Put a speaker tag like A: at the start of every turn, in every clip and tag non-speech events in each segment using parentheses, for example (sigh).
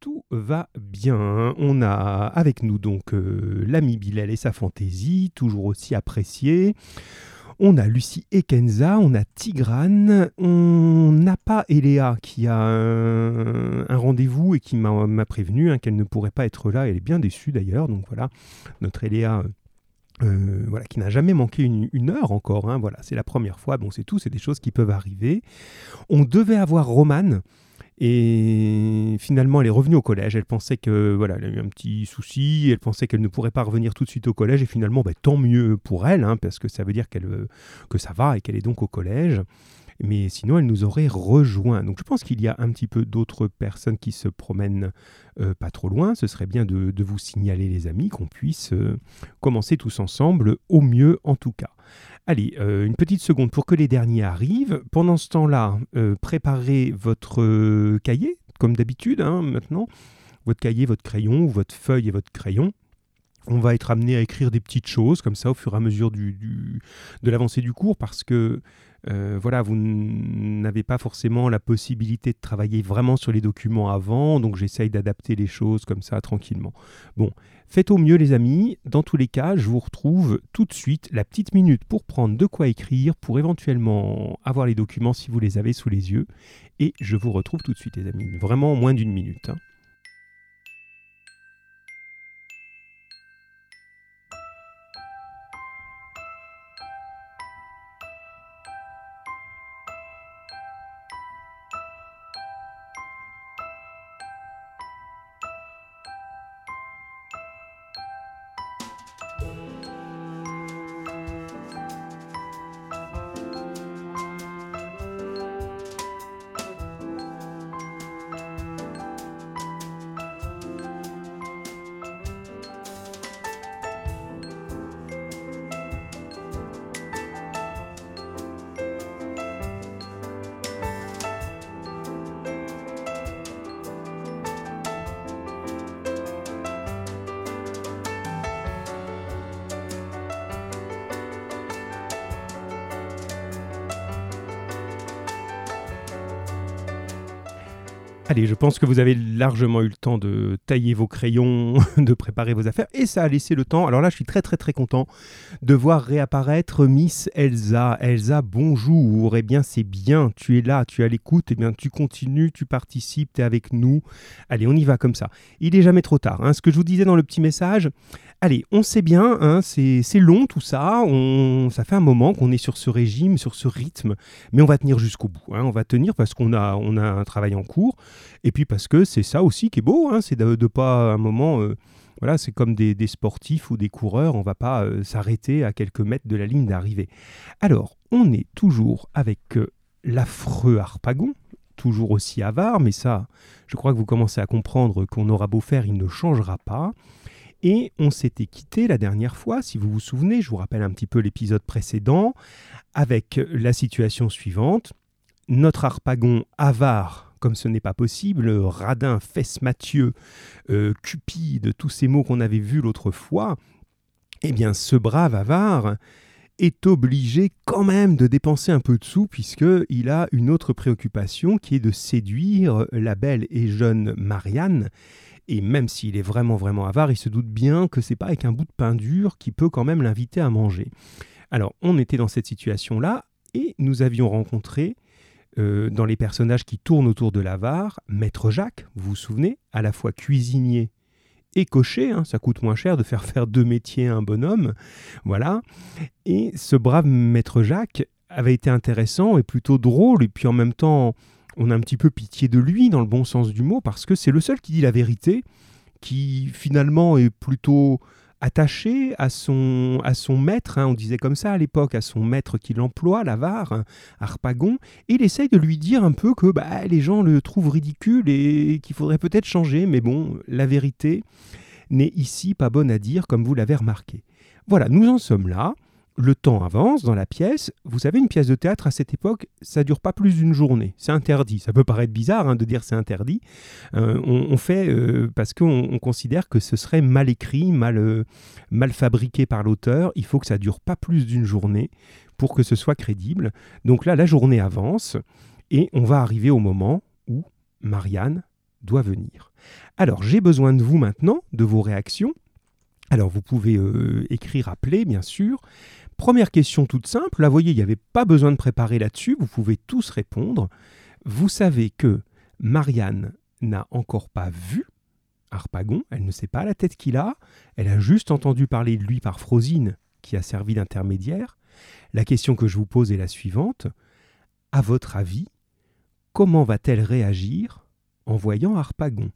A: Tout va bien. On a avec nous donc euh, l'ami Bilal et sa fantaisie, toujours aussi appréciée. On a Lucie et Kenza, on a Tigrane, on n'a pas Eléa qui a un, rendez-vous et qui m'a prévenu hein, qu'elle ne pourrait pas être là. Elle est bien déçue d'ailleurs. Donc voilà, notre Eléa. Euh, voilà, qui n'a jamais manqué une, heure encore. Hein. voilà, c'est la première fois. Bon, c'est tout, c'est des choses qui peuvent arriver. On devait avoir Romane et finalement, elle est revenue au collège. Elle pensait que voilà, elle a eu un petit souci. Elle pensait qu'elle ne pourrait pas revenir tout de suite au collège. Et finalement, bah, tant mieux pour elle, hein, parce que ça veut dire qu'elle euh, que ça va et qu'elle est donc au collège. Mais sinon, elle nous aurait rejoint. Donc, je pense qu'il y a un petit peu d'autres personnes qui se promènent euh, pas trop loin. Ce serait bien de, vous signaler, les amis, qu'on puisse euh, commencer tous ensemble, au mieux en tout cas. Allez, euh, une petite seconde pour que les derniers arrivent. Pendant ce temps-là, euh, préparez votre euh, cahier, comme d'habitude hein, maintenant. Votre cahier, votre crayon, votre feuille et votre crayon. On va être amené à écrire des petites choses comme ça au fur et à mesure de l'avancée du cours parce que voilà, vous n'avez pas forcément la possibilité de travailler vraiment sur les documents avant, donc j'essaye d'adapter les choses comme ça tranquillement. Bon, Faites au mieux les amis, dans tous les cas, je vous retrouve tout de suite la petite minute pour prendre de quoi écrire, pour éventuellement avoir les documents si vous les avez sous les yeux, et je vous retrouve tout de suite les amis, vraiment moins d'une minute. Hein. Allez, je pense que vous avez largement eu le temps de tailler vos crayons, (laughs) de préparer vos affaires, et ça a laissé le temps. Alors là, je suis très très très content de voir réapparaître Miss Elsa. Elsa, bonjour. Eh bien, c'est bien, tu es là, tu es à l'écoute. Eh bien, tu continues, tu participes, tu es avec nous. Allez, on y va comme ça. Il n'est jamais trop tard. Hein. Ce que je vous disais dans le petit message, Allez, on sait bien, hein, c'est long tout ça, on, ça fait un moment qu'on est sur ce régime, sur ce rythme, mais on va tenir jusqu'au bout. Hein. on va tenir parce qu'on a, on a un travail en cours, et puis parce que c'est ça aussi qui est beau, hein, c'est de, ne pas un moment... Euh, voilà, c'est comme des, sportifs ou des coureurs, on va pas euh, s'arrêter à quelques mètres de la ligne d'arrivée. Alors, on est toujours avec euh, l'affreux Harpagon, toujours aussi avare, mais ça, je crois que vous commencez à comprendre qu'on aura beau faire, il ne changera pas. Et on s'était quitté la dernière fois, si vous vous souvenez, je vous rappelle un petit peu l'épisode précédent, avec la situation suivante. Notre harpagon avare, comme ce n'est pas possible, radin, fesse Mathieu, euh, cupide, tous ces mots qu'on avait vus l'autre fois, eh bien ce brave avare est obligé quand même de dépenser un peu de sous puisqu'il a une autre préoccupation qui est de séduire la belle et jeune Marianne et même s'il est vraiment vraiment avare, il se doute bien que c'est pas avec un bout de pain dur qui peut quand même l'inviter à manger. Alors on était dans cette situation-là et nous avions rencontré euh, dans les personnages qui tournent autour de l'avare, Maître Jacques, vous vous souvenez, à la fois cuisinier et cocher, hein, ça coûte moins cher de faire faire deux métiers à un bonhomme, voilà. Et ce brave Maître Jacques avait été intéressant et plutôt drôle, et puis en même temps on a un petit peu pitié de lui dans le bon sens du mot parce que c'est le seul qui dit la vérité, qui finalement est plutôt attaché à son, maître, hein, on disait comme ça à l'époque, à son maître qui l'emploie, l'avare, Harpagon, et il essaye de lui dire un peu que bah, les gens le trouvent ridicule et qu'il faudrait peut-être changer, mais bon, la vérité n'est ici pas bonne à dire, comme vous l'avez remarqué. Voilà, nous en sommes là le temps avance dans la pièce. Vous savez, une pièce de théâtre à cette époque, ça dure pas plus d'une journée. C'est interdit. Ça peut paraître bizarre hein, de dire c'est interdit. Euh, on, fait euh, parce qu'on considère que ce serait mal écrit, mal, euh, mal fabriqué par l'auteur. Il faut que ça dure pas plus d'une journée pour que ce soit crédible. Donc là, la journée avance et on va arriver au moment où Marianne doit venir. Alors, j'ai besoin de vous maintenant, de vos réactions. Alors, vous pouvez écrire, appeler, bien sûr. Première question toute simple. Là, vous voyez, il n'y avait pas besoin de préparer là-dessus. Vous pouvez tous répondre. Vous savez que Marianne n'a encore pas vu Harpagon. Elle ne sait pas la tête qu'il a. Elle a juste entendu parler de lui par Frosine, qui a servi d'intermédiaire. La question que je vous pose est la suivante. À votre avis, comment va-t-elle réagir en voyant Harpagon?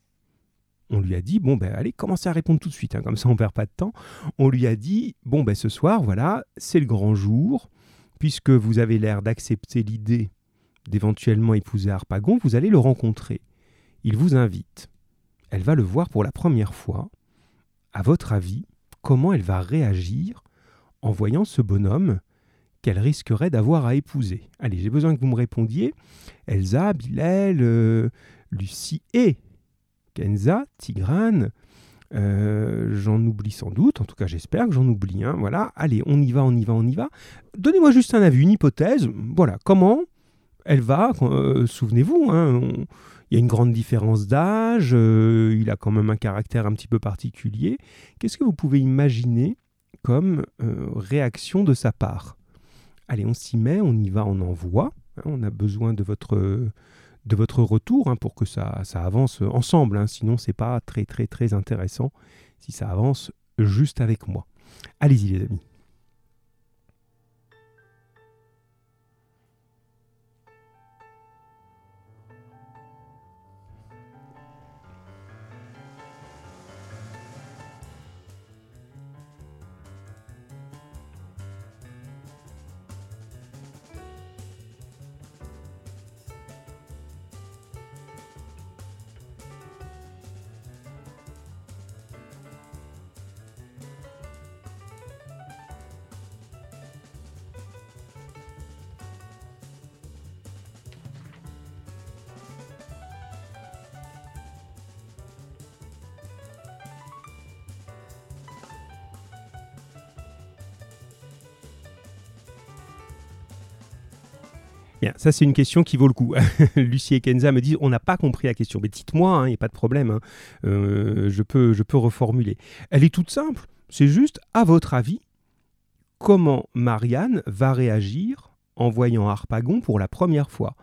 A: On lui a dit, bon, ben allez, commencez à répondre tout de suite, hein, comme ça on ne perd pas de temps. On lui a dit, bon, ben ce soir, voilà, c'est le grand jour, puisque vous avez l'air d'accepter l'idée d'éventuellement épouser Harpagon, vous allez le rencontrer. Il vous invite. Elle va le voir pour la première fois. À votre avis, comment elle va réagir en voyant ce bonhomme qu'elle risquerait d'avoir à épouser? Allez, j'ai besoin que vous me répondiez. Elsa, Bilal, euh, Lucie et Kenza, Tigrane. Euh, j'en oublie sans doute, en tout cas j'espère que j'en oublie. Hein. Voilà, allez, on y va, on y va, on y va. Donnez-moi juste un avis, une hypothèse. Voilà, comment elle va euh, Souvenez-vous, hein, il y a une grande différence d'âge, euh, il a quand même un caractère un petit peu particulier. Qu'est-ce que vous pouvez imaginer comme réaction de sa part? Allez, on s'y met, on y va, on envoie. Hein, on a besoin de votre de votre retour hein, pour que ça, ça avance ensemble. Hein. Sinon, c'est pas très très très intéressant si ça avance juste avec moi. Allez-y les amis. Ça c'est une question qui vaut le coup. (laughs) Lucie et Kenza me disent on n'a pas compris la question. Mais dites-moi, il hein, n'y a pas de problème. Hein. Euh, je, peux, je peux reformuler. Elle est toute simple. C'est juste, à votre avis, comment Marianne va réagir en voyant Harpagon pour la première fois?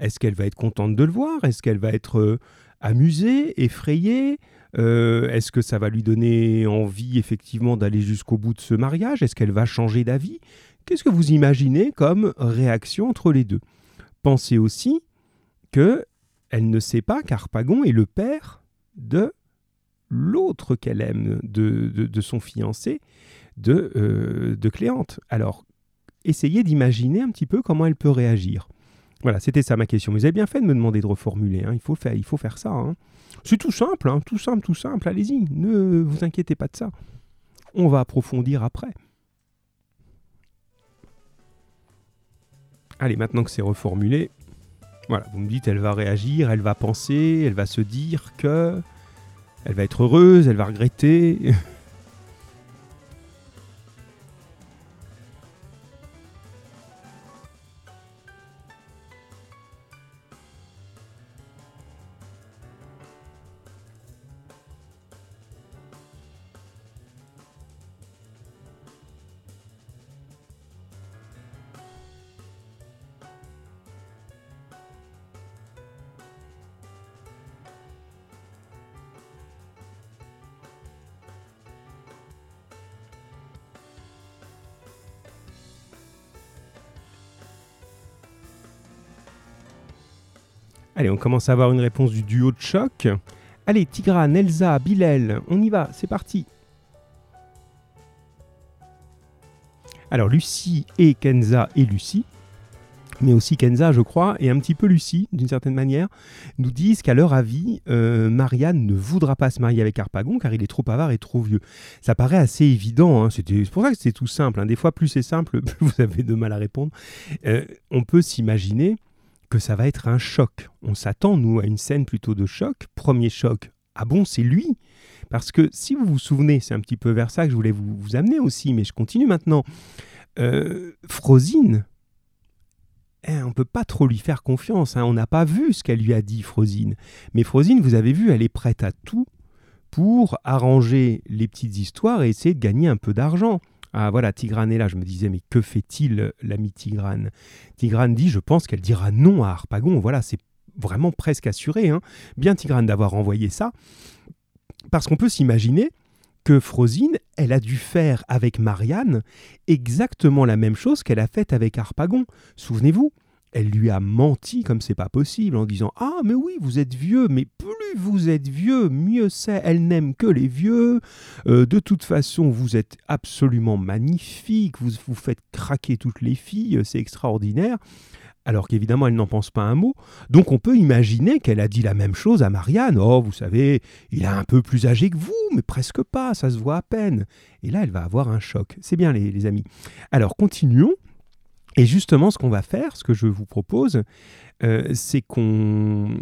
A: Est-ce qu'elle va être contente de le voir? Est-ce qu'elle va être euh, amusée, effrayée? Euh, Est-ce que ça va lui donner envie effectivement d'aller jusqu'au bout de ce mariage? Est-ce qu'elle va changer d'avis? Qu'est-ce que vous imaginez comme réaction entre les deux? Pensez aussi que elle ne sait pas qu'Arpagon est le père de l'autre qu'elle aime, de, son fiancé, de, euh, de Cléante. Alors, essayez d'imaginer un petit peu comment elle peut réagir. Voilà, c'était ça ma question. vous avez bien fait de me demander de reformuler. Hein. Il, faut faire, il faut faire ça. Hein. C'est tout simple, hein. tout simple, tout simple. Allez-y, ne vous inquiétez pas de ça. On va approfondir après. Allez, maintenant que c'est reformulé, voilà, vous me dites, elle va réagir, elle va penser, elle va se dire que, elle va être heureuse, elle va regretter. (laughs) Allez, on commence à avoir une réponse du duo de choc. Allez, Tigra, Nelza, Bilal, on y va, c'est parti. Alors, Lucie et Kenza et Lucie, mais aussi Kenza, je crois, et un petit peu Lucie, d'une certaine manière, nous disent qu'à leur avis, euh, Marianne ne voudra pas se marier avec Harpagon car il est trop avare et trop vieux. Ça paraît assez évident, hein. c'est pour ça que c'est tout simple. Hein. Des fois, plus c'est simple, (laughs) plus vous avez de mal à répondre. Euh, on peut s'imaginer que ça va être un choc. On s'attend, nous, à une scène plutôt de choc. Premier choc, ah bon, c'est lui? Parce que si vous vous souvenez, c'est un petit peu vers ça que je voulais vous, amener aussi, mais je continue maintenant. Euh, Frosine, eh, on ne peut pas trop lui faire confiance. Hein. On n'a pas vu ce qu'elle lui a dit, Frosine. Mais Frosine, vous avez vu, elle est prête à tout pour arranger les petites histoires et essayer de gagner un peu d'argent. Ah voilà, Tigrane est là. Je me disais, mais que fait-il, l'ami Tigrane? Tigrane dit, je pense qu'elle dira non à Harpagon. Voilà, c'est vraiment presque assuré. Hein. Bien Tigrane d'avoir envoyé ça. Parce qu'on peut s'imaginer que Frosine, elle a dû faire avec Marianne exactement la même chose qu'elle a faite avec Harpagon. Souvenez-vous, elle lui a menti comme c'est pas possible en disant Ah, mais oui, vous êtes vieux, mais plus vous êtes vieux, mieux c'est. Elle n'aime que les vieux. Euh, de toute façon, vous êtes absolument magnifique. Vous vous faites craquer toutes les filles. C'est extraordinaire alors qu'évidemment elle n'en pense pas un mot. Donc on peut imaginer qu'elle a dit la même chose à Marianne. Oh, vous savez, il est un peu plus âgé que vous, mais presque pas, ça se voit à peine. Et là, elle va avoir un choc. C'est bien les, amis. Alors continuons. Et justement, ce qu'on va faire, ce que je vous propose, euh, c'est qu'on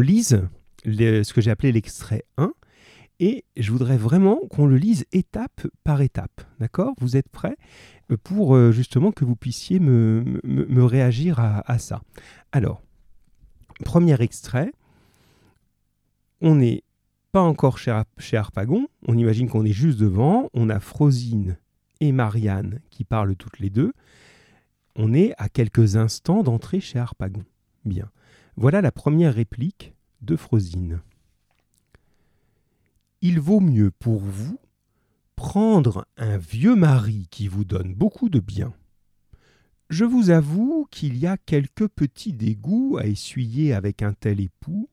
A: lise ce que j'ai appelé l'extrait 1. Et je voudrais vraiment qu'on le lise étape par étape. D'accord? Vous êtes prêts? Pour euh, justement que vous puissiez me, réagir à, ça. Alors, premier extrait, on n'est pas encore chez, chez Harpagon, on imagine qu'on est juste devant, on a Frosine et Marianne qui parlent toutes les deux, on est à quelques instants d'entrer chez Harpagon. Bien, voilà la première réplique de Frosine. Il vaut mieux pour vous prendre un vieux mari qui vous donne beaucoup de bien. Je vous avoue qu'il y a quelques petits dégoûts à essuyer avec un tel époux,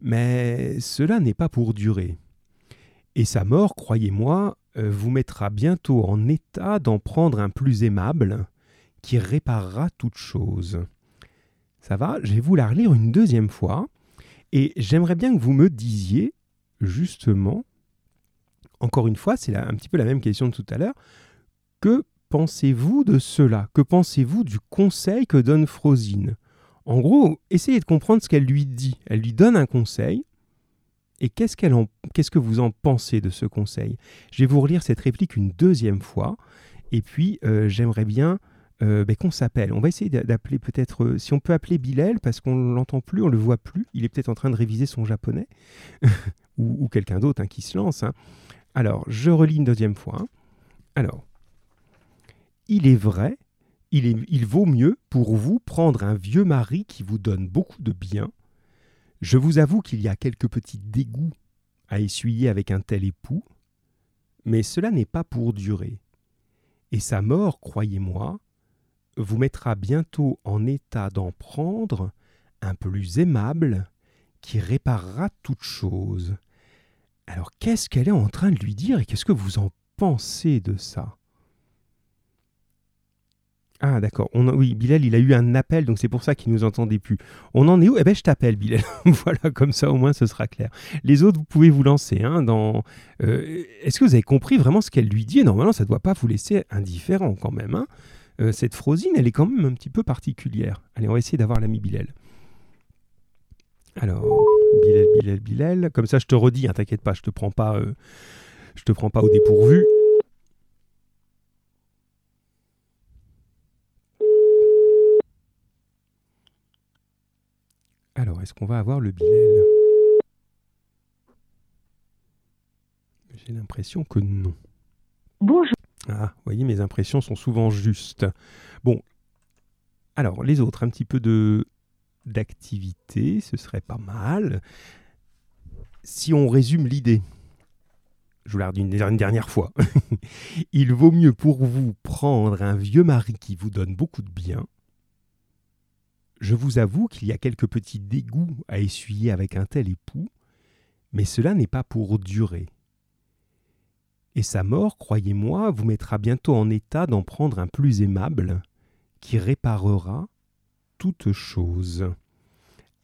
A: mais cela n'est pas pour durer. Et sa mort, croyez-moi, vous mettra bientôt en état d'en prendre un plus aimable, qui réparera toute chose. Ça va, je vais vous la relire une deuxième fois, et j'aimerais bien que vous me disiez, justement, encore une fois, c'est un petit peu la même question de tout à l'heure. Que pensez-vous de cela? Que pensez-vous du conseil que donne Frosine? En gros, essayez de comprendre ce qu'elle lui dit. Elle lui donne un conseil. Et qu'est-ce, qu'elle qu'est-ce que vous en pensez de ce conseil? Je vais vous relire cette réplique une deuxième fois. Et puis, euh, j'aimerais bien euh, ben, qu'on s'appelle. On va essayer d'appeler peut-être, euh, si on peut appeler Bilal, parce qu'on ne l'entend plus, on ne le voit plus. Il est peut-être en train de réviser son japonais, (laughs) ou, quelqu'un d'autre hein, qui se lance. Hein. Alors, je relis une deuxième fois. Hein. Alors, il est vrai, il, il vaut mieux pour vous prendre un vieux mari qui vous donne beaucoup de bien. Je vous avoue qu'il y a quelques petits dégoûts à essuyer avec un tel époux, mais cela n'est pas pour durer. Et sa mort, croyez-moi, vous mettra bientôt en état d'en prendre un plus aimable qui réparera toute chose alors qu'est-ce qu'elle est en train de lui dire et qu'est-ce que vous en pensez de ça? Ah d'accord, oui, Bilal, il a eu un appel, donc c'est pour ça qu'il nous entendait plus. On en est où? Eh ben je t'appelle, Bilal. (laughs) voilà, comme ça au moins ce sera clair. Les autres, vous pouvez vous lancer. Hein, dans... Euh, est-ce que vous avez compris vraiment ce qu'elle lui dit? Normalement, ça ne doit pas vous laisser indifférent quand même. Hein. Euh, cette Frosine, elle est quand même un petit peu particulière. Allez, on va essayer d'avoir l'ami Bilal. Alors... Bilal, Bilal, Bilal. Comme ça, je te redis, hein, t'inquiète pas, je te prends pas, euh, je te prends pas au dépourvu. Alors, est-ce qu'on va avoir le Bilal? J'ai l'impression que non.
B: Bonjour.
A: Ah, vous voyez, mes impressions sont souvent justes. Bon, alors les autres, un petit peu de d'activité, ce serait pas mal. Si on résume l'idée, je vous la redis une dernière fois, (laughs) il vaut mieux pour vous prendre un vieux mari qui vous donne beaucoup de bien. Je vous avoue qu'il y a quelques petits dégoûts à essuyer avec un tel époux, mais cela n'est pas pour durer. Et sa mort, croyez-moi, vous mettra bientôt en état d'en prendre un plus aimable, qui réparera toute chose.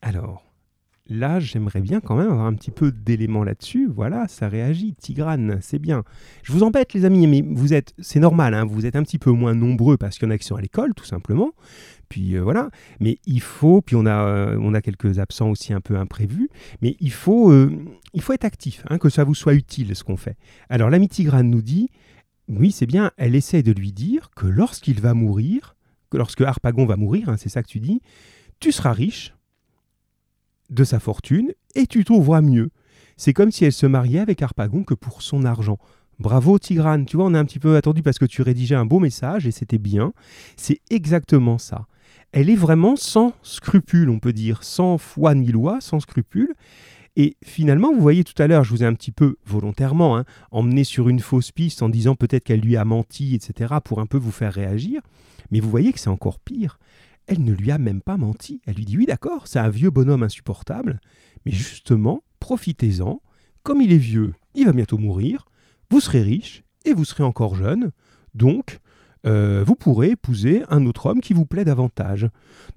A: Alors, là, j'aimerais bien quand même avoir un petit peu d'éléments là-dessus. Voilà, ça réagit. Tigrane, c'est bien. Je vous embête, les amis, mais vous êtes, c'est normal, hein, vous êtes un petit peu moins nombreux parce qu'il y en a qui sont à l'école, tout simplement. Puis euh, voilà, mais il faut, puis on a, euh, on a quelques absents aussi un peu imprévus, mais il faut, euh, il faut être actif, hein, que ça vous soit utile ce qu'on fait. Alors l'ami Tigrane nous dit, oui, c'est bien, elle essaie de lui dire que lorsqu'il va mourir, lorsque Harpagon va mourir, hein, c'est ça que tu dis, tu seras riche de sa fortune et tu trouveras mieux. C'est comme si elle se mariait avec Harpagon que pour son argent. Bravo Tigrane, tu vois, on a un petit peu attendu parce que tu rédigeais un beau message et c'était bien. C'est exactement ça. Elle est vraiment sans scrupule, on peut dire, sans foi ni loi, sans scrupule. Et finalement, vous voyez tout à l'heure, je vous ai un petit peu volontairement hein, emmené sur une fausse piste en disant peut-être qu'elle lui a menti, etc., pour un peu vous faire réagir. Mais vous voyez que c'est encore pire. Elle ne lui a même pas menti. Elle lui dit oui, d'accord, c'est un vieux bonhomme insupportable, mais justement, profitez-en. Comme il est vieux, il va bientôt mourir vous serez riche et vous serez encore jeune, donc euh, vous pourrez épouser un autre homme qui vous plaît davantage.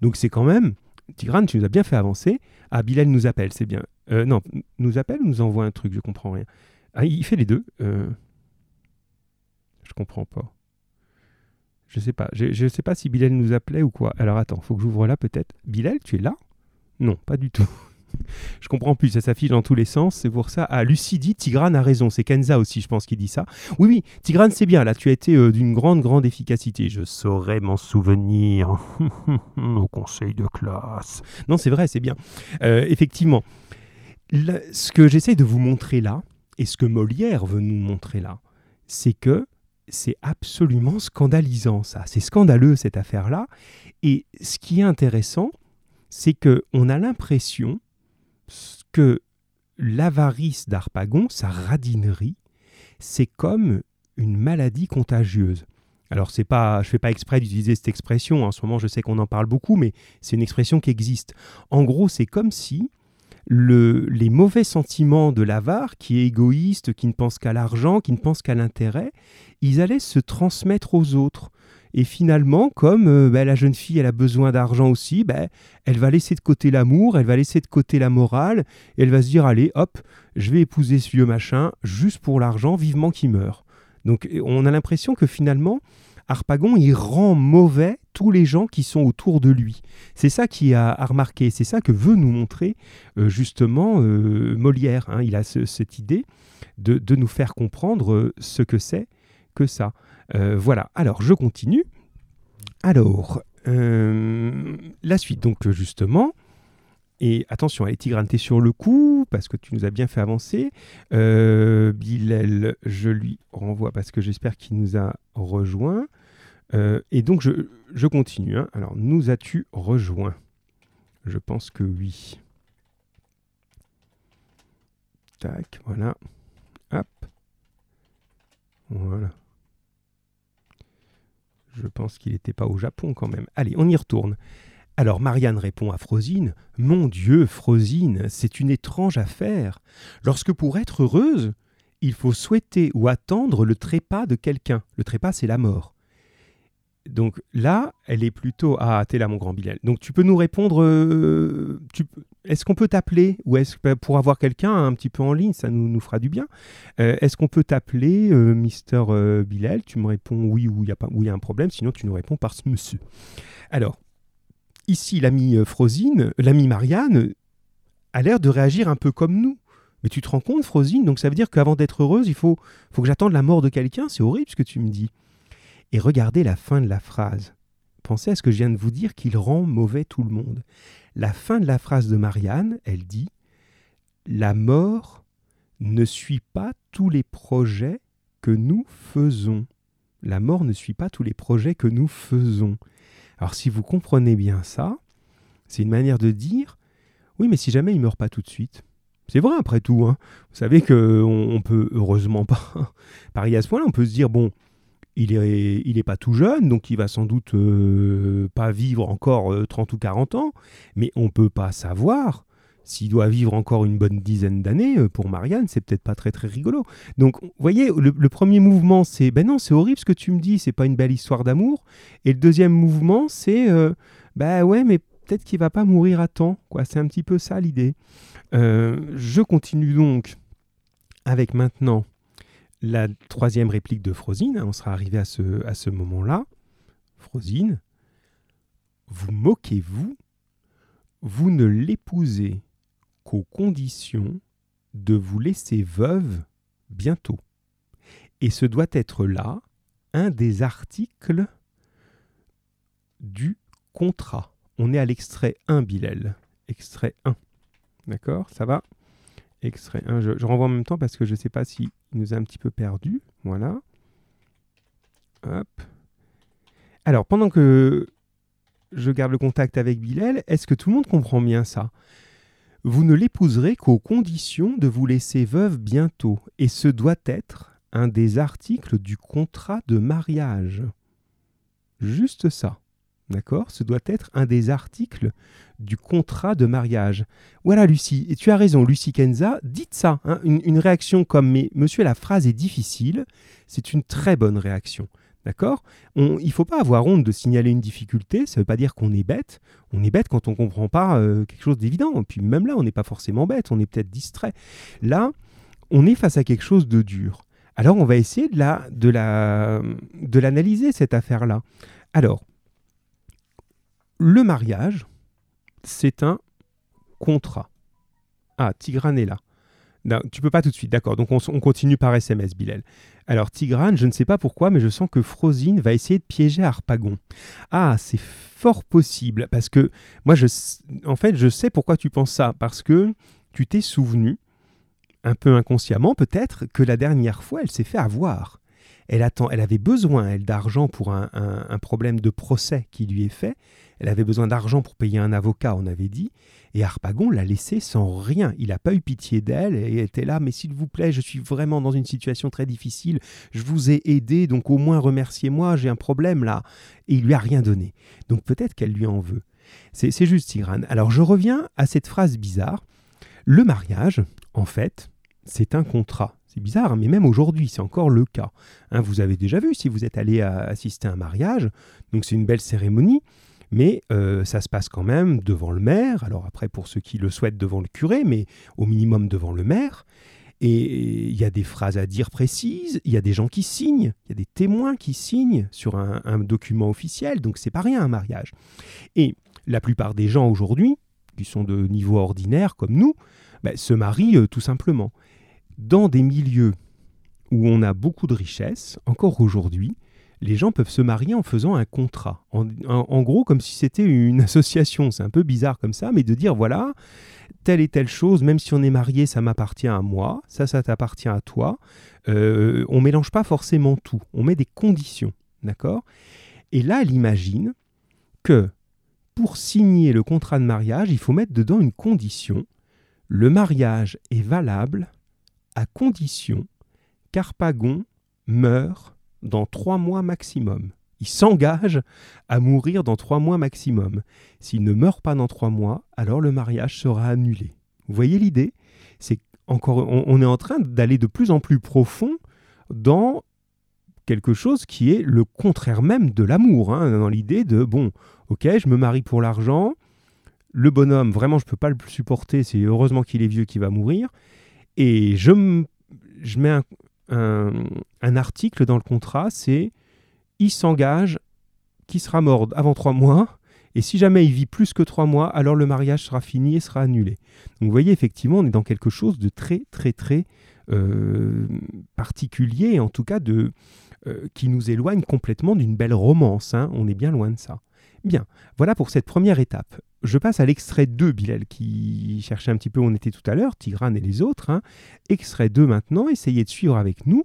A: Donc c'est quand même, Tigrane, tu nous as bien fait avancer. Ah, Bilal nous appelle, c'est bien. Euh, non, nous appelle ou nous envoie un truc, je comprends rien. Ah, il fait les deux. Euh, je comprends pas. Je sais pas. Je sais pas si Bilal nous appelait ou quoi. Alors attends, faut que j'ouvre là peut-être. Bilal, tu es là? Non, pas du tout. Je comprends plus, ça s'affiche dans tous les sens, c'est pour ça. Ah, Lucie dit, Tigrane a raison, c'est Kenza aussi, je pense, qui dit ça. Oui, oui, Tigrane, c'est bien, là, tu as été euh, d'une grande, grande efficacité. Je saurais m'en souvenir (laughs) au conseil de classe. Non, c'est vrai, c'est bien. Euh, effectivement, ce que j'essaie de vous montrer là, et ce que Molière veut nous montrer là, c'est que c'est absolument scandalisant, ça. C'est scandaleux, cette affaire-là. Et ce qui est intéressant, c'est que on a l'impression que l'avarice d'Arpagon, sa radinerie, c'est comme une maladie contagieuse. Alors c'est pas, je fais pas exprès d'utiliser cette expression. En ce moment, je sais qu'on en parle beaucoup, mais c'est une expression qui existe. En gros, c'est comme si le, les mauvais sentiments de l'avare, qui est égoïste, qui ne pense qu'à l'argent, qui ne pense qu'à l'intérêt, ils allaient se transmettre aux autres. Et finalement, comme euh, bah, la jeune fille, elle a besoin d'argent aussi, bah, elle va laisser de côté l'amour, elle va laisser de côté la morale, et elle va se dire, allez, hop, je vais épouser ce vieux machin, juste pour l'argent, vivement qu'il meurt. Donc on a l'impression que finalement, Harpagon, il rend mauvais tous les gens qui sont autour de lui. C'est ça qui a, remarqué, c'est ça que veut nous montrer euh, justement euh, Molière. Hein. Il a cette idée de, nous faire comprendre ce que c'est que ça. Euh, voilà, alors je continue. Alors, euh, la suite, donc justement, et attention, allez Tigrane, t'es sur le coup, parce que tu nous as bien fait avancer. Euh, Bilal, je lui renvoie, parce que j'espère qu'il nous a rejoint. et donc, je, continue. Hein. Alors, nous as-tu rejoint Je pense que oui. Tac, voilà. Hop. Voilà. Je pense qu'il n'était pas au Japon quand même. Allez, on y retourne. Alors Marianne répond à Frosine Mon Dieu, Frosine, c'est une étrange affaire. Lorsque pour être heureuse, il faut souhaiter ou attendre le trépas de quelqu'un. Le trépas, c'est la mort. Donc là, elle est plutôt ah t'es là mon grand Bilal. Donc tu peux nous répondre. Euh, est-ce qu'on peut t'appeler ou est-ce pour avoir quelqu'un un petit peu en ligne, ça nous, fera du bien. Euh, est-ce qu'on peut t'appeler euh, Mister Bilal? Tu me réponds oui ou il y a pas y a un problème. Sinon tu nous réponds par ce monsieur. Alors ici l'ami Frosine, l'ami Marianne a l'air de réagir un peu comme nous. Mais tu te rends compte, Frosine? Donc ça veut dire qu'avant d'être heureuse, il faut, faut que j'attende la mort de quelqu'un? C'est horrible ce que tu me dis. Et regardez la fin de la phrase. Pensez à ce que je viens de vous dire qu'il rend mauvais tout le monde. La fin de la phrase de Marianne, elle dit La mort ne suit pas tous les projets que nous faisons. La mort ne suit pas tous les projets que nous faisons. Alors si vous comprenez bien ça, c'est une manière de dire oui, mais si jamais il meurt pas tout de suite. C'est vrai après tout. Hein. Vous savez qu'on on peut heureusement pas (laughs) parier à ce point-là. On peut se dire bon, il est, il est pas tout jeune, donc il va sans doute euh, pas vivre encore 30 euh, ou 40 ans, mais on peut pas savoir s'il doit vivre encore une bonne dizaine d'années, euh, pour Marianne, c'est peut-être pas très très rigolo. Donc, vous voyez, le, premier mouvement, c'est ben non, c'est horrible ce que tu me dis, c'est pas une belle histoire d'amour. Et le deuxième mouvement, c'est ben ouais, mais peut-être qu'il va pas mourir à temps. Quoi, c'est un petit peu ça l'idée. je continue donc avec maintenant la troisième réplique de Frosine, hein, on sera arrivé à ce, à ce moment-là. Frosine, vous moquez-vous? Vous ne l'épousez qu'aux conditions de vous laisser veuve bientôt. Et ce doit être là un des articles du contrat. On est à l'extrait 1, Bilal. Extrait 1. D'accord? Ça va? Extrait 1. Je, renvoie en même temps parce que je ne sais pas s'il nous a un petit peu perdu. Voilà. Alors, pendant que je garde le contact avec Bilal, est-ce que tout le monde comprend bien ça? Vous ne l'épouserez qu'aux conditions de vous laisser veuve bientôt, et ce doit être un des articles du contrat de mariage. Juste ça. D'accord? Ce doit être un des articles du contrat de mariage. Voilà, Lucie. Et tu as raison, Lucie Kenza. Dites ça. Hein. une, réaction comme Mais monsieur, la phrase est difficile. C'est une très bonne réaction. D'accord? Il ne faut pas avoir honte de signaler une difficulté. Ça ne veut pas dire qu'on est bête. On est bête quand on ne comprend pas euh, quelque chose d'évident. Et puis même là, on n'est pas forcément bête. On est peut-être distrait. Là, on est face à quelque chose de dur. Alors, on va essayer de l'analyser, de cette affaire-là. Alors, le mariage, c'est un contrat. Ah, Tigrane est là. Non, tu peux pas tout de suite, d'accord. Donc on, continue par SMS, Bilal. Alors Tigrane, je ne sais pas pourquoi, mais je sens que Frosine va essayer de piéger Harpagon. Ah, c'est fort possible, parce que moi, en fait, je sais pourquoi tu penses ça, parce que tu t'es souvenu, un peu inconsciemment peut-être, que la dernière fois, elle s'est fait avoir. Elle, attend, elle avait besoin, d'argent pour un, problème de procès qui lui est fait. Elle avait besoin d'argent pour payer un avocat, on avait dit. Et Harpagon l'a laissée sans rien. Il n'a pas eu pitié d'elle et était là, mais s'il vous plaît, je suis vraiment dans une situation très difficile. Je vous ai aidé, donc au moins remerciez-moi, j'ai un problème là. Et il lui a rien donné. Donc peut-être qu'elle lui en veut. C'est juste Tigrane. Alors je reviens à cette phrase bizarre. Le mariage, en fait, c'est un contrat. C'est bizarre, hein, mais même aujourd'hui, c'est encore le cas. Hein, vous avez déjà vu si vous êtes allé assister à un mariage, donc c'est une belle cérémonie, mais euh, ça se passe quand même devant le maire, alors après pour ceux qui le souhaitent devant le curé, mais au minimum devant le maire. Et il y a des phrases à dire précises, il y a des gens qui signent, il y a des témoins qui signent sur un, document officiel, donc c'est pas rien un mariage. Et la plupart des gens aujourd'hui, qui sont de niveau ordinaire comme nous, ben, se marient euh, tout simplement dans des milieux où on a beaucoup de richesses, encore aujourd'hui, les gens peuvent se marier en faisant un contrat. En, gros, comme si c'était une (laughs) association. C'est un peu bizarre comme ça, mais de dire voilà, telle et telle chose, même si on est marié, ça m'appartient à moi, ça, ça t'appartient à toi. Euh, on mélange pas forcément tout. On met des conditions. D'accord? Et là, elle imagine que pour signer le contrat de mariage, il faut mettre dedans une condition. Le mariage est valable à condition qu'Arpagon meure dans trois mois maximum. Il s'engage à mourir dans trois mois maximum. S'il ne meurt pas dans trois mois, alors le mariage sera annulé. Vous voyez l'idée? C'est encore, on, est en train d'aller de plus en plus profond dans quelque chose qui est le contraire même de l'amour, hein, dans l'idée de bon, ok, je me marie pour l'argent, le bonhomme, vraiment, je ne peux pas le supporter, c'est heureusement qu'il est vieux qui va mourir, et je, je mets un, article dans le contrat, c'est il s'engage qu'il sera mort avant trois mois, et si jamais il vit plus que trois mois, alors le mariage sera fini et sera annulé. Donc vous voyez, effectivement, on est dans quelque chose de très, très, très euh, particulier, en tout cas de, euh, qui nous éloigne complètement d'une belle romance. Hein. On est bien loin de ça. Bien, voilà pour cette première étape. Je passe à l'extrait 2, Bilal, qui cherchait un petit peu où on était tout à l'heure, Tigrane et les autres. Hein. Extrait 2 maintenant, essayez de suivre avec nous.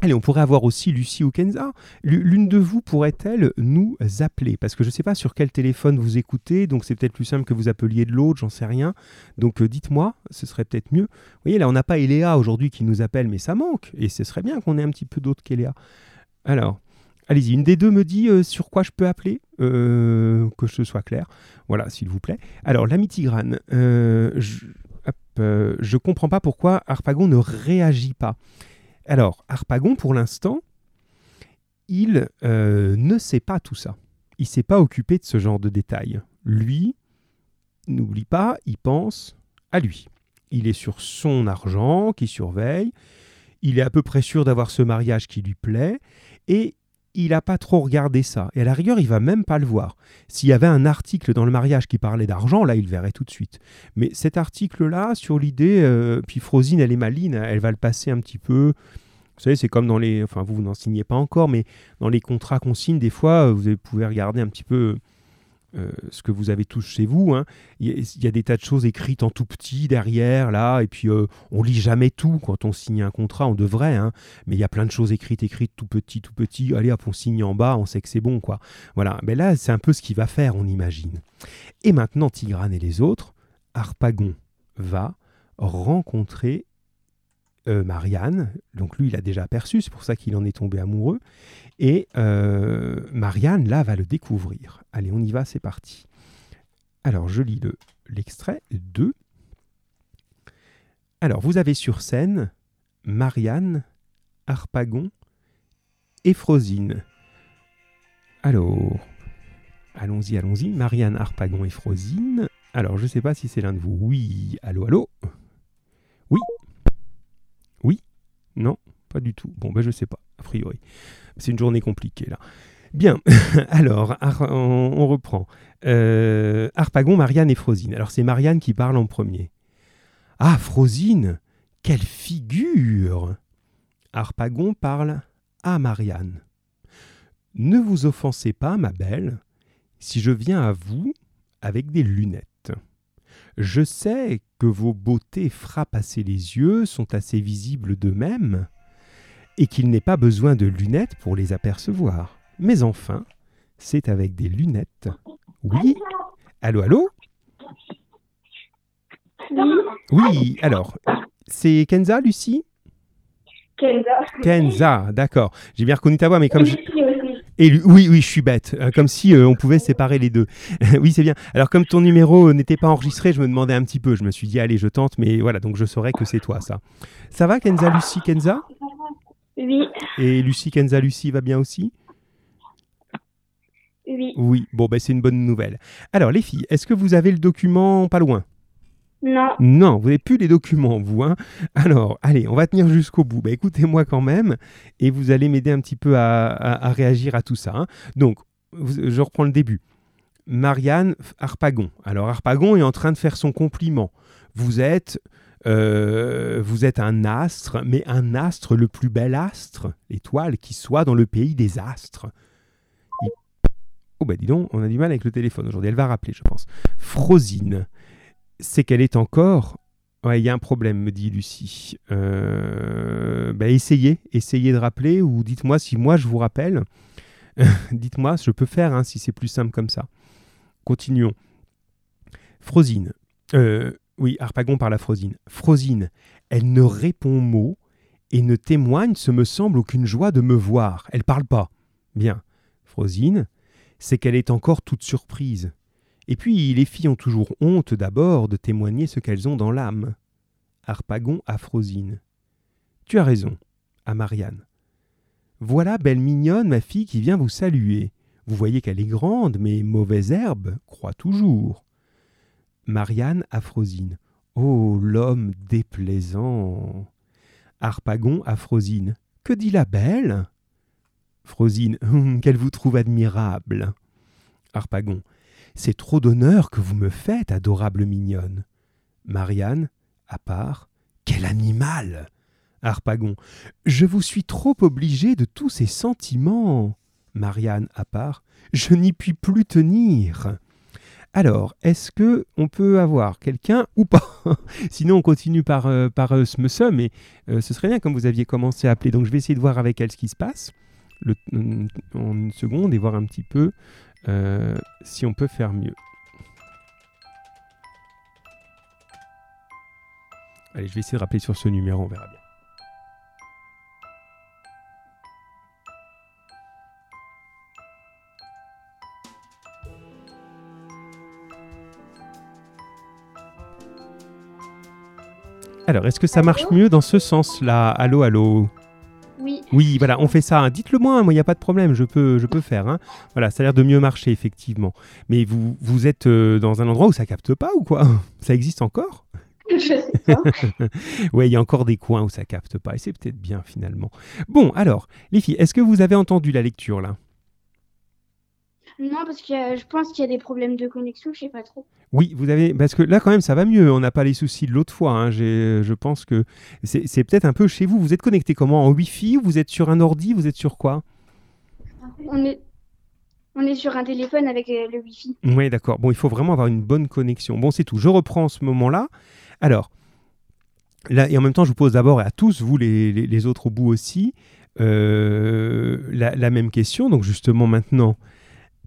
A: Allez, on pourrait avoir aussi Lucie ou Kenza. L'une de vous pourrait-elle nous appeler? Parce que je ne sais pas sur quel téléphone vous écoutez, donc c'est peut-être plus simple que vous appeliez de l'autre, j'en sais rien. Donc euh, dites-moi, ce serait peut-être mieux. Vous voyez, là, on n'a pas Eléa aujourd'hui qui nous appelle, mais ça manque. Et ce serait bien qu'on ait un petit peu d'autres qu'Eléa. Alors, Allez-y, une des deux me dit euh, sur quoi je peux appeler, euh, que ce soit clair. Voilà, s'il vous plaît. Alors, l'ami Tigrane, euh, je ne comprends pas pourquoi Harpagon ne réagit pas. Alors, Harpagon, pour l'instant, il ne sait pas tout ça. Il s'est pas occupé de ce genre de détails. Lui, n'oublie pas, il pense à lui. Il est sur son argent qui surveille. Il est à peu près sûr d'avoir ce mariage qui lui plaît. Et il n'a pas trop regardé ça. Et à la rigueur, il va même pas le voir. S'il y avait un article dans le mariage qui parlait d'argent, là, il le verrait tout de suite. Mais cet article-là, sur l'idée, euh, puis Frosine, elle est maline, elle va le passer un petit peu Vous savez, c'est comme dans les. Enfin, vous, vous n'en signez pas encore, mais dans les contrats qu'on signe, des fois, vous pouvez regarder un petit peu euh, ce que vous avez tous chez vous. Hein. Il, y a, des tas de choses écrites en tout petit derrière, là, et puis euh, on lit jamais tout quand on signe un contrat, on devrait, hein. mais il y a plein de choses écrites, écrites tout petit, tout petit. Allez, hop, on signe en bas, on sait que c'est bon, quoi. Voilà, mais là, c'est un peu ce qu'il va faire, on imagine. Et maintenant, Tigrane et les autres, Harpagon va rencontrer euh, Marianne. Donc lui, il a déjà aperçu, c'est pour ça qu'il en est tombé amoureux. Et euh, Marianne, là, va le découvrir. Allez, on y va, c'est parti. Alors, je lis l'extrait 2. Alors, vous avez sur scène Marianne, Harpagon et Frosine. Alors, allons-y, allons-y. Marianne, Harpagon et Frosine. Alors, je ne sais pas si c'est l'un de vous. Oui, allô, allô Oui Oui Non Pas du tout. Bon, ben je sais pas, a priori. C'est une journée compliquée, là. Bien, (laughs) alors, on, reprend. Euh, Harpagon, Marianne et Frosine. Alors, c'est Marianne qui parle en premier. Ah, Frosine Quelle figure Harpagon parle à Marianne. Ne vous offensez pas, ma belle, si je viens à vous avec des lunettes. Je sais que vos beautés frappent assez les yeux, sont assez visibles d'eux-mêmes, et qu'il n'est pas besoin de lunettes pour les apercevoir. Mais enfin, c'est avec des lunettes. Oui Allô, allô? Oui, alors, c'est Kenza, Lucie?
B: Kenza.
A: Kenza, d'accord. J'ai bien reconnu ta voix, mais comme je... Et oui, oui, je suis bête, euh, comme si euh, on pouvait séparer les deux. (laughs) oui, c'est bien. Alors comme ton numéro n'était pas enregistré, je me demandais un petit peu. Je me suis dit, allez, je tente, mais voilà, donc je saurais que c'est toi, ça. Ça va, Kenza, Lucie, Kenza?
B: Oui.
A: Et Lucie, Kenza, Lucie va bien aussi?
B: Oui.
A: Oui, bon, ben, c'est une bonne nouvelle. Alors, les filles, est-ce que vous avez le document pas loin?
B: Non.
A: Non, vous n'avez plus les documents, vous. Hein Alors, allez, on va tenir jusqu'au bout. Bah, écoutez-moi quand même, et vous allez m'aider un petit peu à, réagir à tout ça. Hein. Donc, je reprends le début. Marianne Harpagon. Alors, Harpagon est en train de faire son compliment. Vous êtes, euh, vous êtes un astre, mais un astre, le plus bel astre, l'étoile qui soit dans le pays des astres. Oh, bah dis donc, on a du mal avec le téléphone aujourd'hui. Elle va rappeler, je pense. Frosine c'est qu'elle est encore. Ouais, il y a un problème, me dit Lucie. Euh, bah, essayez, essayez de rappeler ou dites-moi si moi je vous rappelle. (laughs) dites-moi, je peux faire hein, si c'est plus simple comme ça. Continuons. Frosine. Euh, oui, Harpagon par la Frosine. Frosine, elle ne répond mot et ne témoigne, ce me semble, aucune joie de me voir. Elle parle pas. Bien. Frosine, c'est qu'elle est encore toute surprise. Et puis les filles ont toujours honte d'abord de témoigner ce qu'elles ont dans l'âme. Harpagon à Frosine. Tu as raison, à Marianne. Voilà, belle mignonne, ma fille qui vient vous saluer. Vous voyez qu'elle est grande, mais mauvaise herbe croit toujours. Marianne à Frosine. Oh, l'homme déplaisant. Harpagon à Frosine. Que dit la belle? Frosine. Hum, qu'elle vous trouve admirable. Harpagon. C'est trop d'honneur que vous me faites, adorable mignonne. Marianne, à part, quel animal Harpagon, je vous suis trop obligé de tous ces sentiments. Marianne, à part, je n'y puis plus tenir. Alors, est-ce que on peut avoir quelqu'un ou pas? (laughs) Sinon, on continue par, euh, par euh, mais euh, ce serait bien comme vous aviez commencé à appeler. Donc, je vais essayer de voir avec elle ce qui se passe le, en une seconde et voir un petit peu euh, si on peut faire mieux. Allez, je vais essayer de rappeler sur ce numéro, on verra bien. Alors, est-ce que ça marche mieux dans ce sens-là? Allô, allô? Oui. voilà, on fait ça. Hein. Dites-le moi, moi, il n'y a pas de problème, je peux, je peux faire. Hein. Voilà, ça a l'air de mieux marcher, effectivement. Mais vous, vous êtes euh, dans un endroit où ça capte pas ou quoi? (laughs) Ça existe encore?
B: Je sais pas. (laughs)
A: ouais, il y a encore des coins où ça capte pas, et c'est peut-être bien finalement. Bon, alors, les filles, est-ce que vous avez entendu la lecture là?
B: Non, parce que euh, je pense qu'il y a des problèmes de connexion, je sais pas trop.
A: Oui, vous avez parce que là quand même ça va mieux. On n'a pas les soucis de l'autre fois. hein. J'ai- Je pense que c'est peut-être un peu chez vous. Vous êtes connecté comment? En Wi-Fi Vous êtes sur un ordi? Vous êtes sur quoi?
B: On est, on est sur un téléphone avec euh, le Wi-Fi.
A: Oui, d'accord. Bon, il faut vraiment avoir une bonne connexion. Bon, c'est tout. Je reprends ce moment-là. Alors, là, et en même temps, je vous pose d'abord et à tous, vous les, les- les autres au bout aussi, euh, la, la même question. Donc, justement, maintenant,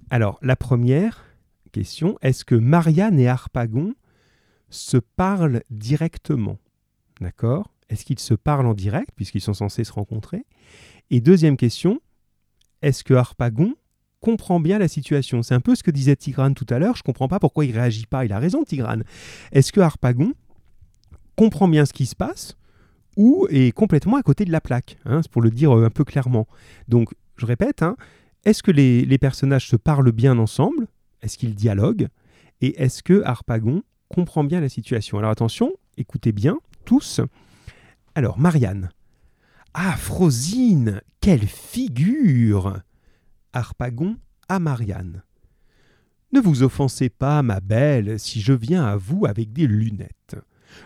A: alors, la première question, est-ce que Marianne et Harpagon se parlent directement? D'accord? Est-ce qu'ils se parlent en direct, puisqu'ils sont censés se rencontrer? Et deuxième question, est-ce que Harpagon comprend bien la situation? C'est un peu ce que disait Tigrane tout à l'heure. Je comprends pas pourquoi il réagit pas. Il a raison, Tigrane. Est-ce que Harpagon comprend bien ce qui se passe ou est complètement à côté de la plaque hein, C'est pour le dire euh, un peu clairement? Donc, je répète, hein, est-ce que les, personnages se parlent bien ensemble? Est-ce qu'ils dialoguent? Et est-ce que Harpagon comprend bien la situation? Alors attention, écoutez bien, tous. Alors, Marianne. Ah, Frosine Quelle figure Harpagon à Marianne. Ne vous offensez pas, ma belle, si je viens à vous avec des lunettes.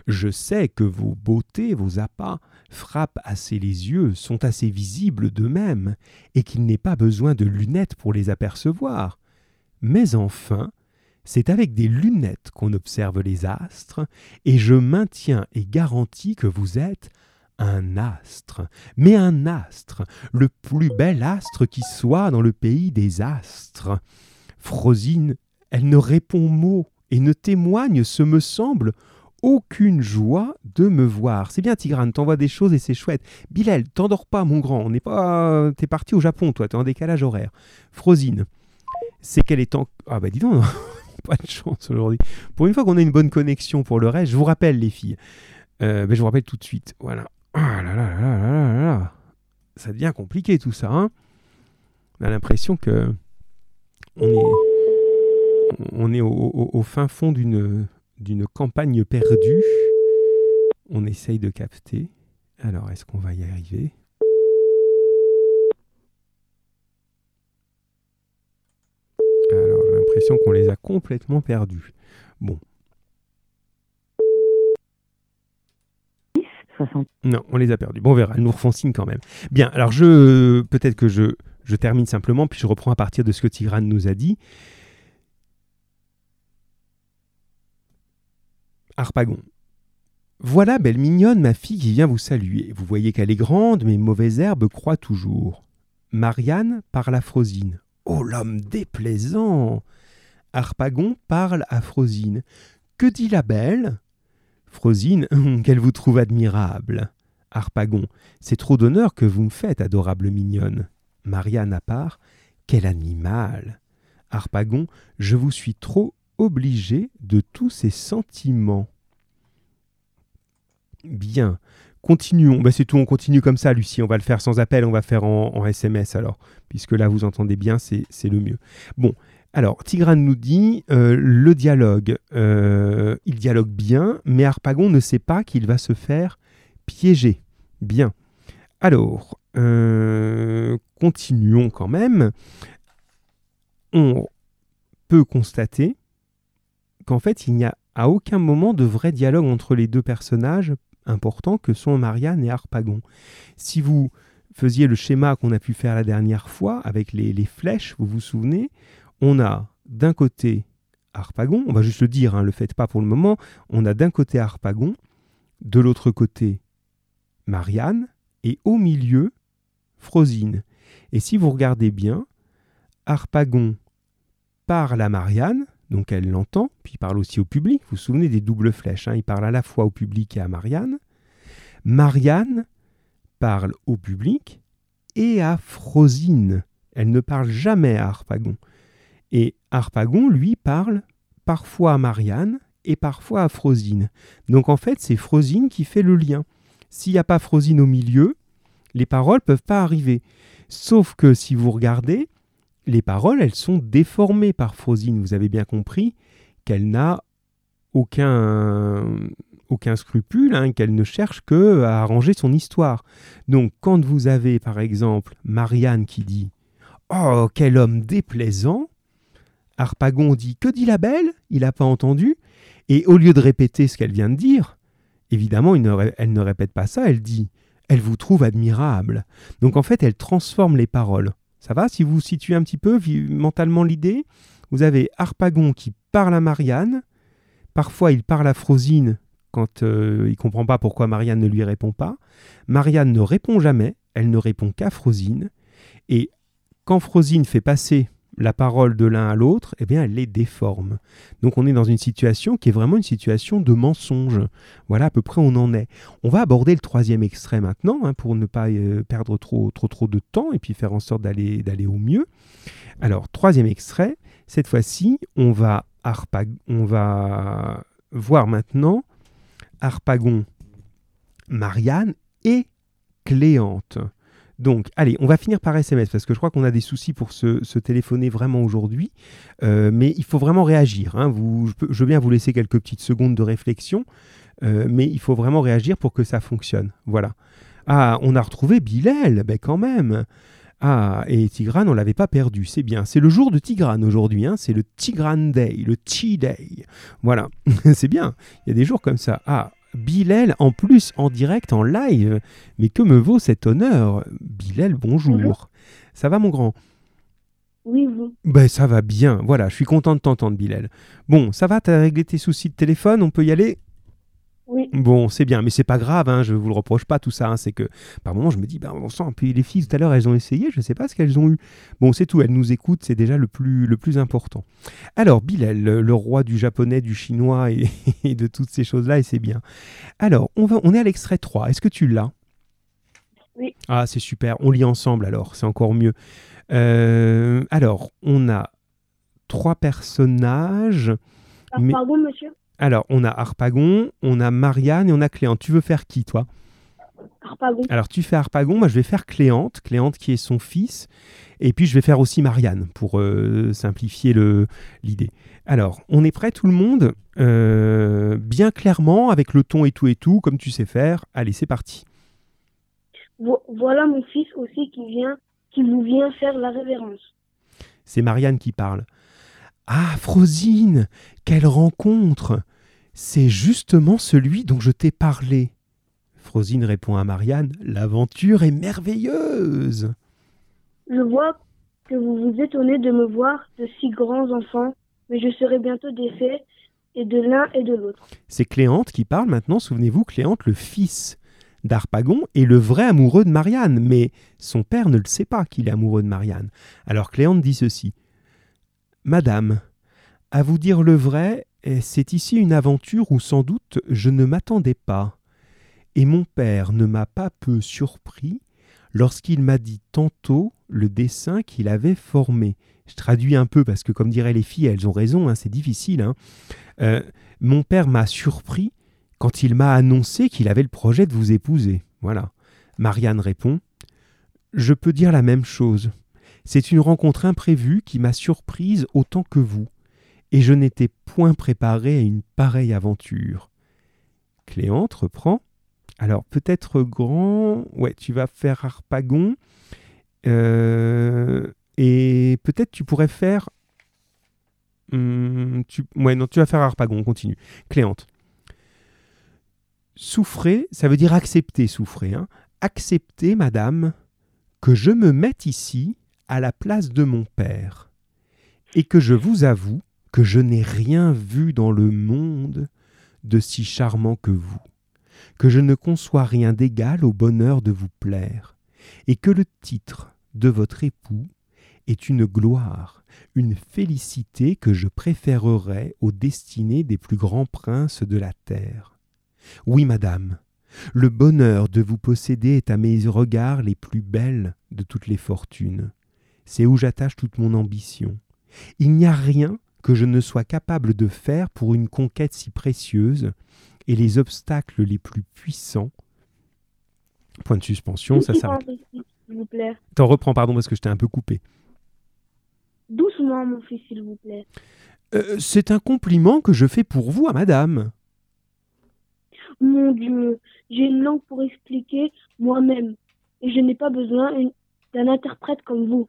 A: Je sais que vos beautés, vos appâts frappent assez les yeux, sont assez visibles d'eux-mêmes, et qu'il n'est pas besoin de lunettes pour les apercevoir. Mais enfin, c'est avec des lunettes qu'on observe les astres, et je maintiens et garantis que vous êtes un astre, mais un astre, le plus bel astre qui soit dans le pays des astres. Frosine, elle ne répond mot et ne témoigne, ce me semble, aucune joie de me voir. C'est bien, Tigrane, t'envoies des choses et c'est chouette. Bilal, t'endors pas, mon grand. On n'est pas. T'es parti au Japon, toi. T'es en décalage horaire. Frosine, c'est qu'elle est en. Ah bah dis donc, (laughs) pas de chance aujourd'hui. Pour une fois qu'on a une bonne connexion pour le reste, je vous rappelle, les filles. Euh, ben, je vous rappelle tout de suite. Voilà. Ah là là là là là là là. Ça devient compliqué tout ça. Hein on a l'impression que on est, on est au, au- au fin fond d'une d'une campagne perdue. On essaye de capter. Alors, est-ce qu'on va y arriver? Alors, j'ai l'impression qu'on les a complètement perdus. Bon. Non, on les a perdus. Bon, on verra. Elles nous refont signe quand même. Bien, alors je peut-être que je, je termine simplement, puis je reprends à partir de ce que Tigrane nous a dit. Harpagon. Voilà, belle mignonne, ma fille qui vient vous saluer. Vous voyez qu'elle est grande, mais mauvaise herbe croît toujours. Marianne parle à Frosine. Oh, l'homme déplaisant Harpagon parle à Frosine. Que dit la belle? Frosine, (laughs) qu'elle vous trouve admirable. Harpagon, c'est trop d'honneur que vous me faites, adorable mignonne. Marianne à part, quel animal. Harpagon, je vous suis trop obligé de tous ces sentiments. Bien, continuons. Bah, c'est tout, on continue comme ça, Lucie. On va le faire sans appel, on va faire en, SMS alors, puisque là vous entendez bien, c'est c'est le mieux. Bon, alors Tigrane nous dit euh, le dialogue. euh, il dialogue bien, mais Harpagon ne sait pas qu'il va se faire piéger. Bien. Alors, euh, continuons quand même. On peut constater qu'en fait, il n'y a à aucun moment de vrai dialogue entre les deux personnages importants que sont Marianne et Harpagon. Si vous faisiez le schéma qu'on a pu faire la dernière fois avec les, flèches, vous vous souvenez, on a d'un côté Harpagon, on va juste le dire, hein, le faites pas pour le moment, on a d'un côté Harpagon, de l'autre côté Marianne, et au milieu Frosine. Et si vous regardez bien, Harpagon parle à Marianne, donc elle l'entend, puis il parle aussi au public. Vous vous souvenez des doubles flèches, hein, il parle à la fois au public et à Marianne. Marianne parle au public et à Frosine. Elle ne parle jamais à Harpagon. Et Harpagon, lui, parle parfois à Marianne et parfois à Frosine. Donc en fait, c'est Frosine qui fait le lien. S'il n'y a pas Frosine au milieu, les paroles peuvent pas arriver. Sauf que si vous regardez, les paroles, elles sont déformées par Frosine. Vous avez bien compris qu'elle n'a aucun, aucun scrupule, hein, qu'elle ne cherche que à arranger son histoire. Donc quand vous avez par exemple Marianne qui dit Oh, quel homme déplaisant Harpagon dit Que dit la belle? Il n'a pas entendu. Et au lieu de répéter ce qu'elle vient de dire, évidemment, elle ne répète pas ça, elle dit Elle vous trouve admirable. Donc en fait, elle transforme les paroles. Ça va Si vous situez un petit peu mentalement l'idée, vous avez Harpagon qui parle à Marianne. Parfois, il parle à Frosine quand euh, il ne comprend pas pourquoi Marianne ne lui répond pas. Marianne ne répond jamais, elle ne répond qu'à Frosine. Et quand Frosine fait passer la parole de l'un à l'autre, eh bien, elle les déforme. Donc on est dans une situation qui est vraiment une situation de mensonge. Voilà à peu près on en est. On va aborder le troisième extrait maintenant, hein, pour ne pas euh, perdre trop, trop, de temps et puis faire en sorte d'aller, d'aller au mieux. Alors, troisième extrait, cette fois-ci, on va, on va voir maintenant Harpagon, Marianne et Cléante. Donc, allez, on va finir par SMS parce que je crois qu'on a des soucis pour se, téléphoner vraiment aujourd'hui. Euh, mais il faut vraiment réagir. Hein. Je, veux bien vous laisser quelques petites secondes de réflexion, euh, mais il faut vraiment réagir pour que ça fonctionne. Voilà. Ah, on a retrouvé Bilal, ben quand même. Ah, et Tigrane, on l'avait pas perdu, c'est bien. C'est le jour de Tigrane aujourd'hui, hein. c'est le Tigrane Day, le Tea Day. Voilà, (laughs) c'est bien. Il y a des jours comme ça. Ah, Bilal en plus en direct, en live. Mais que me vaut cet honneur? Bilal, bonjour. Ça va mon grand?
B: Oui, vous.
A: Ben ça va bien, voilà, je suis content de t'entendre Bilal. Bon, ça va, t'as réglé tes soucis de téléphone, on peut y aller?
B: Oui.
A: Bon, c'est bien, mais c'est pas grave, hein, je vous le reproche pas tout ça. Hein, c'est que par moment, je me dis, ben, on sent. Puis les filles tout à l'heure, elles ont essayé, je sais pas ce qu'elles ont eu. Bon, c'est tout, elles nous écoutent, c'est déjà le plus, le plus important. Alors, Bilal, le, roi du japonais, du chinois (laughs) et, de toutes ces choses-là, et c'est bien. Alors, on, va, on est à l'extrait 3. Est-ce que tu l'as?
B: Oui.
A: Ah, c'est super. On lit ensemble alors, c'est encore mieux. Euh, alors, on a trois personnages.
B: Ah, pardon, monsieur?
A: Alors, on a Harpagon, on a Marianne et on a Cléante. Tu veux faire qui, toi?
B: Harpagon.
A: Alors, tu fais Harpagon, moi je vais faire Cléante, Cléante qui est son fils. Et puis, je vais faire aussi Marianne pour euh, simplifier l'idée. Alors, on est prêt tout le monde? Euh, Bien clairement, avec le ton et tout et tout, comme tu sais faire. Allez, c'est parti.
B: voilà mon fils aussi qui vient, qui vous vient faire la révérence.
A: C'est Marianne qui parle. Ah, Frosine, quelle rencontre C'est justement celui dont je t'ai parlé. Frosine répond à Marianne L'aventure est merveilleuse.
B: Je vois que vous vous étonnez de me voir de si grands enfants, mais je serai bientôt défait et de l'un et de l'autre.
A: C'est Cléante qui parle maintenant, souvenez-vous, Cléante, le fils d'Arpagon, est le vrai amoureux de Marianne, mais son père ne le sait pas qu'il est amoureux de Marianne. Alors Cléante dit ceci Madame, à vous dire le vrai, c'est ici une aventure où sans doute je ne m'attendais pas? Et mon père ne m'a pas peu surpris lorsqu'il m'a dit tantôt le dessin qu'il avait formé. Je traduis un peu parce que, comme diraient les filles, elles ont raison, hein, c'est difficile. Hein. Euh, mon père m'a surpris quand il m'a annoncé qu'il avait le projet de vous épouser. Voilà. Marianne répond Je peux dire la même chose. C'est une rencontre imprévue qui m'a surprise autant que vous, et je n'étais point préparé à une pareille aventure. Cléante reprend. Alors peut-être grand, ouais, tu vas faire Harpagon, euh, et peut-être tu pourrais faire... Hum, tu, ouais, non, tu vas faire Harpagon, continue. Cléante. Souffrez, ça veut dire accepter, souffrez. Hein. Acceptez, madame, que je me mette ici à la place de mon père, et que je vous avoue que je n'ai rien vu dans le monde de si charmant que vous, que je ne conçois rien d'égal au bonheur de vous plaire, et que le titre de votre époux est une gloire, une félicité que je préférerais aux destinées des plus grands princes de la terre. Oui, madame, le bonheur de vous posséder est à mes regards les plus belles de toutes les fortunes c'est où j'attache toute mon ambition. Il n'y a rien que je ne sois capable de faire pour une conquête si précieuse, et les obstacles les plus puissants. Point de suspension, ça s'arrête.
B: S'il vous plaît.
A: T'en reprends, pardon, parce que je t'ai un peu coupé.
B: Doucement, mon fils, s'il vous plaît.
A: Euh, c'est un compliment que je fais pour vous à madame.
B: Mon Dieu, j'ai une langue pour expliquer moi-même, et je n'ai pas besoin d'un interprète comme vous.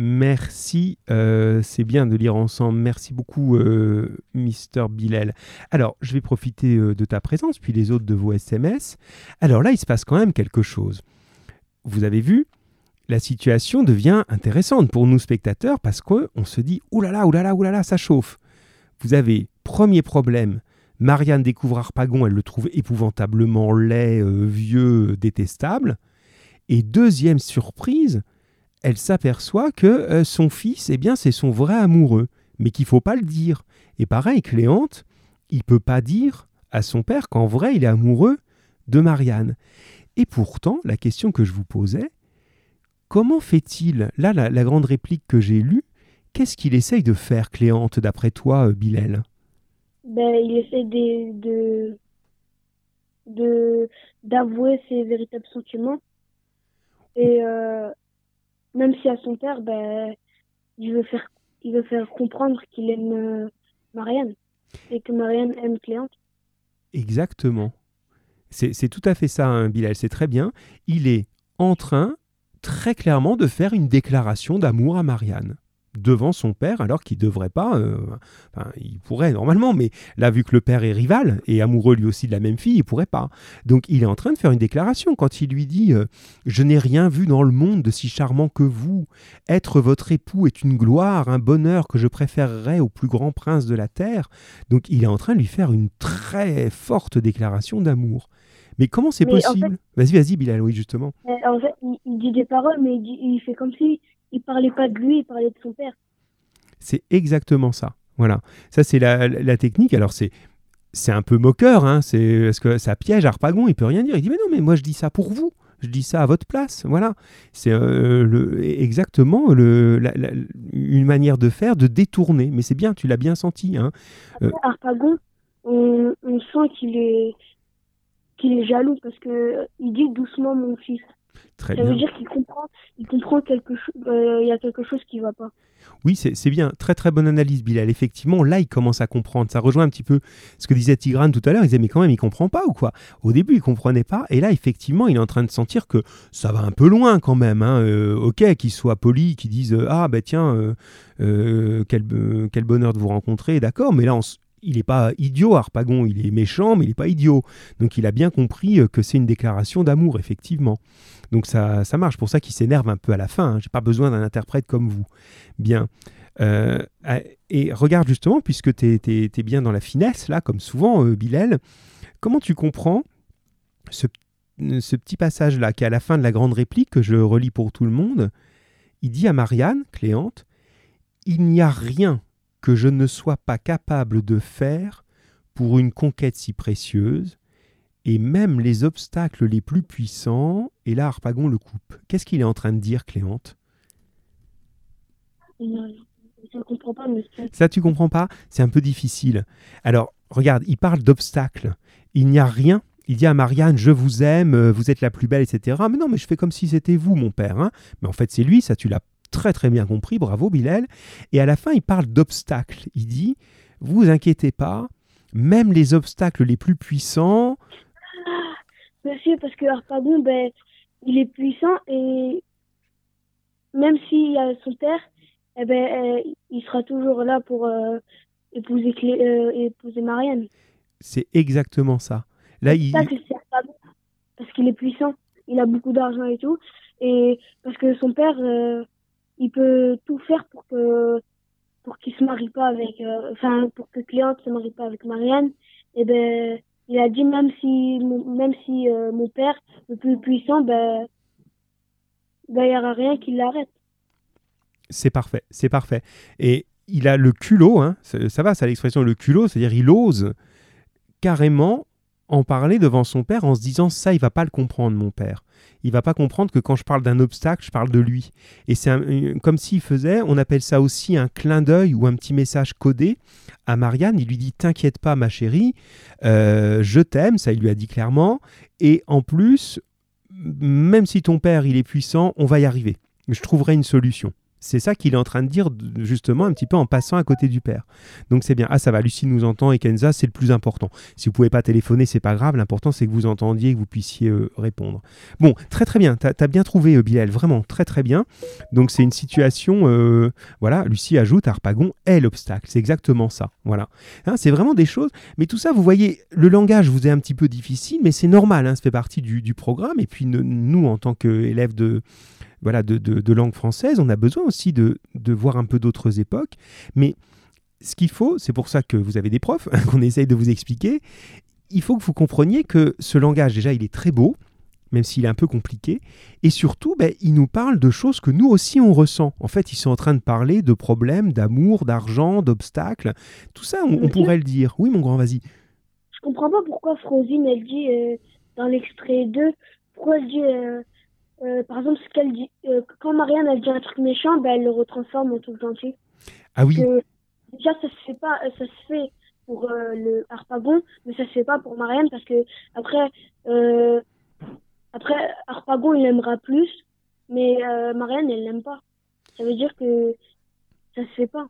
A: Merci, euh, c'est bien de lire ensemble. Merci beaucoup, euh, Mister Bilal. Alors, je vais profiter euh, de ta présence, puis les autres de vos SMS. Alors là, il se passe quand même quelque chose. Vous avez vu, la situation devient intéressante pour nous spectateurs parce qu'on se dit « oulala, oulala, oulala, ça chauffe ». Vous avez, premier problème, Marianne découvre Harpagon, elle le trouve épouvantablement laid, vieux, détestable. Et deuxième surprise, elle s'aperçoit que euh, son fils, eh bien, c'est son vrai amoureux, mais qu'il faut pas le dire. Et pareil, Cléante, il peut pas dire à son père qu'en vrai, il est amoureux de Marianne. Et pourtant, la question que je vous posais, comment fait-il? Là, la, grande réplique que j'ai lue, qu'est-ce qu'il essaye de faire, Cléante, d'après toi, euh, Bilal?
B: Ben, Il essaie de, de, d'avouer ses véritables sentiments. Et euh, même si à son père, ben, il veut faire, il veut faire comprendre qu'il aime euh, Marianne et que Marianne aime Cléante.
A: Exactement. C'est tout à fait ça, hein, Bilal, c'est très bien. Il est en train, très clairement, de faire une déclaration d'amour à Marianne devant son père alors qu'il ne devrait pas. Euh, il pourrait normalement, mais là, vu que le père est rival et amoureux lui aussi de la même fille, il pourrait pas. Donc il est en train de faire une déclaration quand il lui dit euh, Je n'ai rien vu dans le monde de si charmant que vous. Être votre époux est une gloire, un bonheur que je préférerais au plus grand prince de la terre. Donc il est en train de lui faire une très forte déclaration d'amour. Mais comment c'est possible? Vas-y, vas-y, Bilal, oui, justement.
B: En fait, il, dit des paroles, mais il fait comme si il parlait pas de lui, il parlait de son père.
A: C'est exactement ça. Voilà. Ça, c'est la, technique. Alors, c'est. C'est un peu moqueur, hein. c'est parce que ça piège Harpagon, il peut rien dire. Il dit mais non, mais moi je dis ça pour vous, je dis ça à votre place, voilà. C'est euh, le, exactement le, une manière de faire, de détourner. Mais c'est bien, tu l'as bien senti. Hein.
B: Euh, Harpagon, on, sent qu'il est qu'il est jaloux parce que il dit doucement mon fils.
A: Très
B: ça
A: veut
B: dire qu'il comprend, il comprend quelque chose, euh, il y a quelque chose qui ne va pas.
A: Oui, c'est bien. Très très bonne analyse, Bilal. Effectivement, là, il commence à comprendre. Ça rejoint un petit peu ce que disait Tigrane tout à l'heure. Il disait, mais quand même, il comprend pas ou quoi? Au début, il comprenait pas. Et là, effectivement, il est en train de sentir que ça va un peu loin quand même. Hein. Euh, ok, qu'il soit poli, qu'il dise, ah, ben tiens, euh, quel, quel bonheur de vous rencontrer, d'accord. Mais là, on, il n'est pas idiot, Harpagon, il est méchant, mais il n'est pas idiot. Donc il a bien compris que c'est une déclaration d'amour, effectivement. Donc ça, ça marche. Pour ça qu'il s'énerve un peu à la fin. Hein. J'ai pas besoin d'un interprète comme vous. Bien. Euh, et regarde justement, puisque tu es, bien dans la finesse, là, comme souvent, euh, Bilal, comment tu comprends ce, ce petit passage-là, qui est à la fin de la grande réplique, que je relis pour tout le monde Il dit à Marianne, Cléante, Il n'y a rien que je ne sois pas capable de faire pour une conquête si précieuse, et même les obstacles les plus puissants, et là Harpagon le coupe. Qu'est-ce qu'il est en train de dire, Cléante?
B: Ça, comprends pas, monsieur.
A: Ça, tu comprends pas? C'est un peu difficile. Alors, regarde, il parle d'obstacles. Il n'y a rien. Il dit à Marianne, je vous aime, euh, vous êtes la plus belle, etc. Mais non, mais je fais comme si c'était vous, mon père. Hein. mais en fait, c'est lui, ça tu l'as très très bien compris, bravo Bilal. Et à la fin, il parle d'obstacles. Il dit, vous inquiétez pas, même les obstacles les plus puissants,
B: Monsieur, parce que Harpagon, ben, il est puissant et même s'il y a son père, eh ben, euh, il sera toujours là pour euh, épouser, euh, épouser Marianne.
A: C'est exactement ça. Là, il...
B: Ça, parce qu'il est puissant, il a beaucoup d'argent et tout, et parce que son père, il peut tout faire pour que pour qu'il se marie pas avec, enfin, pour que Cléante se marie pas avec Marianne, et ben il a dit même si même si euh, mon père le plus puissant ben ben il n'y aura rien qui l'arrête.
A: C'est parfait c'est parfait. Et il a le culot hein, ça, va c'est l'expression le culot c'est-à-dire il ose carrément en parler devant son père en se disant ça il va pas le comprendre mon père il va pas comprendre que quand je parle d'un obstacle, je parle de lui. Et c'est comme s'il faisait, on appelle ça aussi un clin d'œil ou un petit message codé à Marianne. Il lui dit T'inquiète pas, ma chérie, euh, je t'aime, ça il lui a dit clairement. Et en plus, même si ton père il est puissant, on va y arriver. Je trouverai une solution. C'est ça qu'il est en train de dire justement un petit peu en passant à côté du père. Donc c'est bien. Ah ça va, Lucie nous entend et Kenza, c'est le plus important. Si vous pouvez pas téléphoner, c'est pas grave. L'important c'est que vous entendiez et que vous puissiez euh, répondre. Bon, très très bien. Tu as, bien trouvé euh, Bilal, vraiment très très bien. Donc c'est une situation, euh, voilà, Lucie ajoute, Harpagon est l'obstacle. C'est exactement ça. Voilà. Hein, c'est vraiment des choses. Mais tout ça, vous voyez, le langage vous est un petit peu difficile, mais c'est normal. Hein, ça fait partie du programme. Et puis nous, en tant qu'élèves de voilà, de, langue française, on a besoin aussi de, voir un peu d'autres époques. Mais ce qu'il faut, c'est pour ça que vous avez des profs, (laughs) qu'on essaye de vous expliquer, il faut que vous compreniez que ce langage, déjà, il est très beau, même s'il est un peu compliqué, et surtout, ben, il nous parle de choses que nous aussi on ressent. En fait, ils sont en train de parler de problèmes, d'amour, d'argent, d'obstacles. Tout ça, on, pourrait le dire. Oui, mon grand, vas-y.
B: Je comprends pas pourquoi Frosine, elle dit euh, dans l'extrait 2, pourquoi elle dit euh, euh, par exemple, ce qu'elle dit, euh, quand Marianne elle dit un truc méchant, ben, elle le retransforme en tout gentil.
A: Ah oui.
B: déjà, ça se fait pas, ça se fait pour euh, le Harpagon, mais ça se fait pas pour Marianne parce que après, après Harpagon il aimera plus, mais Marianne elle l'aime pas. Ça veut dire que ça se fait pas.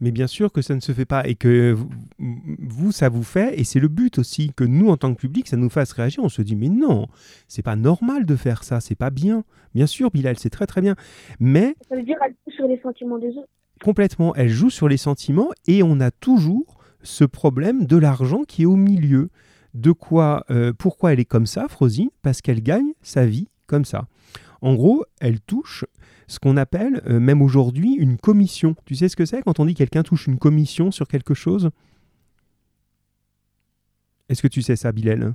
A: Mais bien sûr que ça ne se fait pas et que vous, ça vous fait, et c'est le but aussi, que nous, en tant que public, ça nous fasse réagir. On se dit, mais non, c'est pas normal de faire ça, c'est pas bien. Bien sûr, Bilal, c'est très très bien. Mais.
B: Ça veut dire qu'elle joue sur les sentiments des autres.
A: Complètement, elle joue sur les sentiments et on a toujours ce problème de l'argent qui est au milieu. De quoi, euh, pourquoi elle est comme ça, Frosine? Parce qu'elle gagne sa vie comme ça. En gros, elle touche ce qu'on appelle, euh, même aujourd'hui, une commission. Tu sais ce que c'est quand on dit quelqu'un touche une commission sur quelque chose? Est-ce que tu sais ça, Bilal?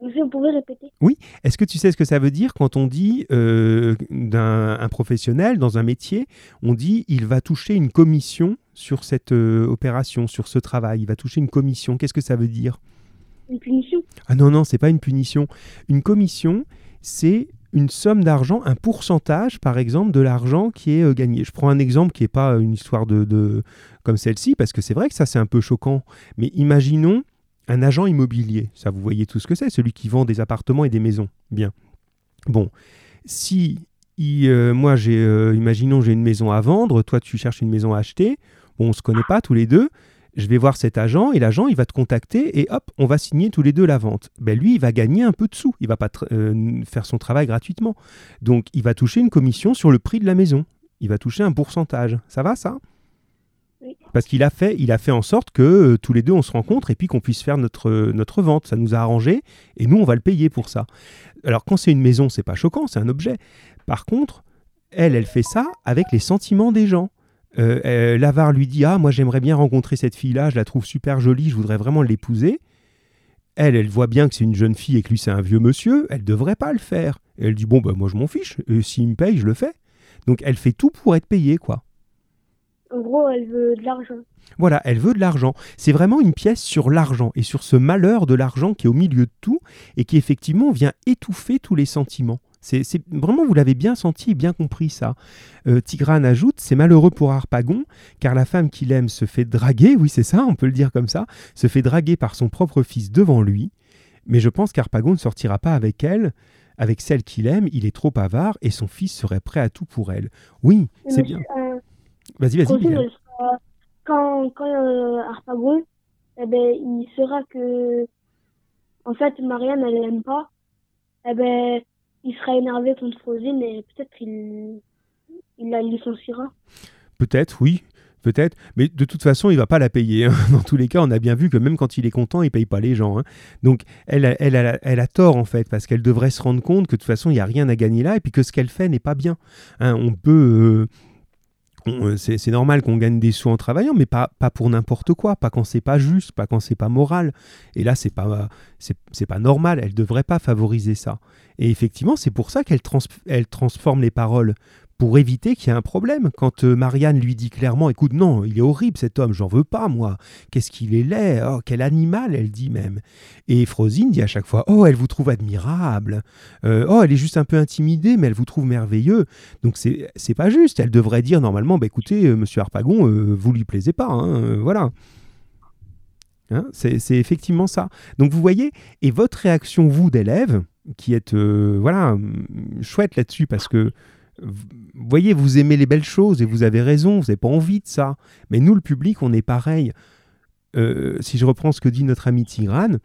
B: Vous pouvez répéter?
A: Oui. Est-ce que tu sais ce que ça veut dire quand on dit euh, d'un professionnel dans un métier, on dit il va toucher une commission sur cette euh, opération, sur ce travail, il va toucher une commission. Qu'est-ce que ça veut dire?
B: Une punition?
A: Ah non, non, c'est pas une punition. Une commission, c'est une somme d'argent, un pourcentage, par exemple, de l'argent qui est euh, gagné. Je prends un exemple qui n'est pas une histoire de, comme celle-ci, parce que c'est vrai que ça, c'est un peu choquant. Mais imaginons un agent immobilier. Ça, vous voyez tout ce que c'est, celui qui vend des appartements et des maisons. Bien. Bon, si euh, moi, j'ai, euh, imaginons, j'ai une maison à vendre, toi, tu cherches une maison à acheter. Bon, on se connaît pas tous les deux je vais voir cet agent et l'agent il va te contacter et hop, on va signer tous les deux la vente. Ben lui, il va gagner un peu de sous, il va pas euh, faire son travail gratuitement. Donc il va toucher une commission sur le prix de la maison. Il va toucher un pourcentage. Ça va ça?
B: Oui.
A: Parce qu'il a fait, il a fait en sorte que euh, tous les deux on se rencontre et puis qu'on puisse faire notre, notre vente. Ça nous a arrangé et nous on va le payer pour ça. Alors quand c'est une maison, c'est pas choquant, c'est un objet. Par contre, elle, elle fait ça avec les sentiments des gens. Euh, euh, L'avare lui dit Ah, moi j'aimerais bien rencontrer cette fille-là, je la trouve super jolie, je voudrais vraiment l'épouser. Elle, elle voit bien que c'est une jeune fille et que lui c'est un vieux monsieur, elle devrait pas le faire. Et elle dit Bon, ben moi je m'en fiche, s'il me paye, je le fais. Donc elle fait tout pour être payée, quoi.
B: En gros, elle veut de l'argent.
A: Voilà, elle veut de l'argent. C'est vraiment une pièce sur l'argent et sur ce malheur de l'argent qui est au milieu de tout et qui effectivement vient étouffer tous les sentiments. C'est vraiment, vous l'avez bien senti et bien compris ça. Euh, Tigrane ajoute, c'est malheureux pour Harpagon, car la femme qu'il aime se fait draguer, oui c'est ça, on peut le dire comme ça, se fait draguer par son propre fils devant lui. Mais je pense qu'Harpagon ne sortira pas avec elle, avec celle qu'il aime, il est trop avare et son fils serait prêt à tout pour elle. Oui, c'est bien.
B: Euh,
A: vas-y, vas-y.
B: Quand, quand euh, Harpagon, eh ben, il saura que, en fait, Marianne, elle l'aime pas, eh ben, il sera énervé contre Frosine et peut-être qu'il il la licenciera.
A: Peut-être, oui. Peut-être, mais de toute façon, il va pas la payer. Hein. (laughs) Dans tous les cas, on a bien vu que même quand il est content, il paye pas les gens. Hein. Donc, elle, elle, elle, a tort en fait, parce qu'elle devrait se rendre compte que de toute façon, il n'y a rien à gagner là, et puis que ce qu'elle fait n'est pas bien. Hein. on peut, euh, c'est normal qu'on gagne des sous en travaillant, mais pas, pas pour n'importe quoi, pas quand c'est pas juste, pas quand c'est pas moral. Et là, c'est pas, c'est pas normal. Elle devrait pas favoriser ça. Et effectivement, c'est pour ça qu'elle elle transforme les paroles pour éviter qu'il y ait un problème. Quand euh, Marianne lui dit clairement, écoute, non, il est horrible cet homme, j'en veux pas, moi. Qu'est-ce qu'il est laid, oh, quel animal, elle dit même. Et Frosine dit à chaque fois, oh, elle vous trouve admirable, euh, oh, elle est juste un peu intimidée, mais elle vous trouve merveilleux. Donc c'est, c'est pas juste, elle devrait dire normalement, bah, écoutez, euh, monsieur Harpagon, vous lui plaisez pas, hein, voilà. Hein, c'est, c'est effectivement ça. Donc vous voyez, et votre réaction, vous, d'élève, qui êtes voilà chouette là-dessus parce que voyez, vous aimez les belles choses et vous avez raison, vous n'avez pas envie de ça. Mais nous, le public, on est pareil. Euh, si je reprends ce que dit notre ami Tigrane,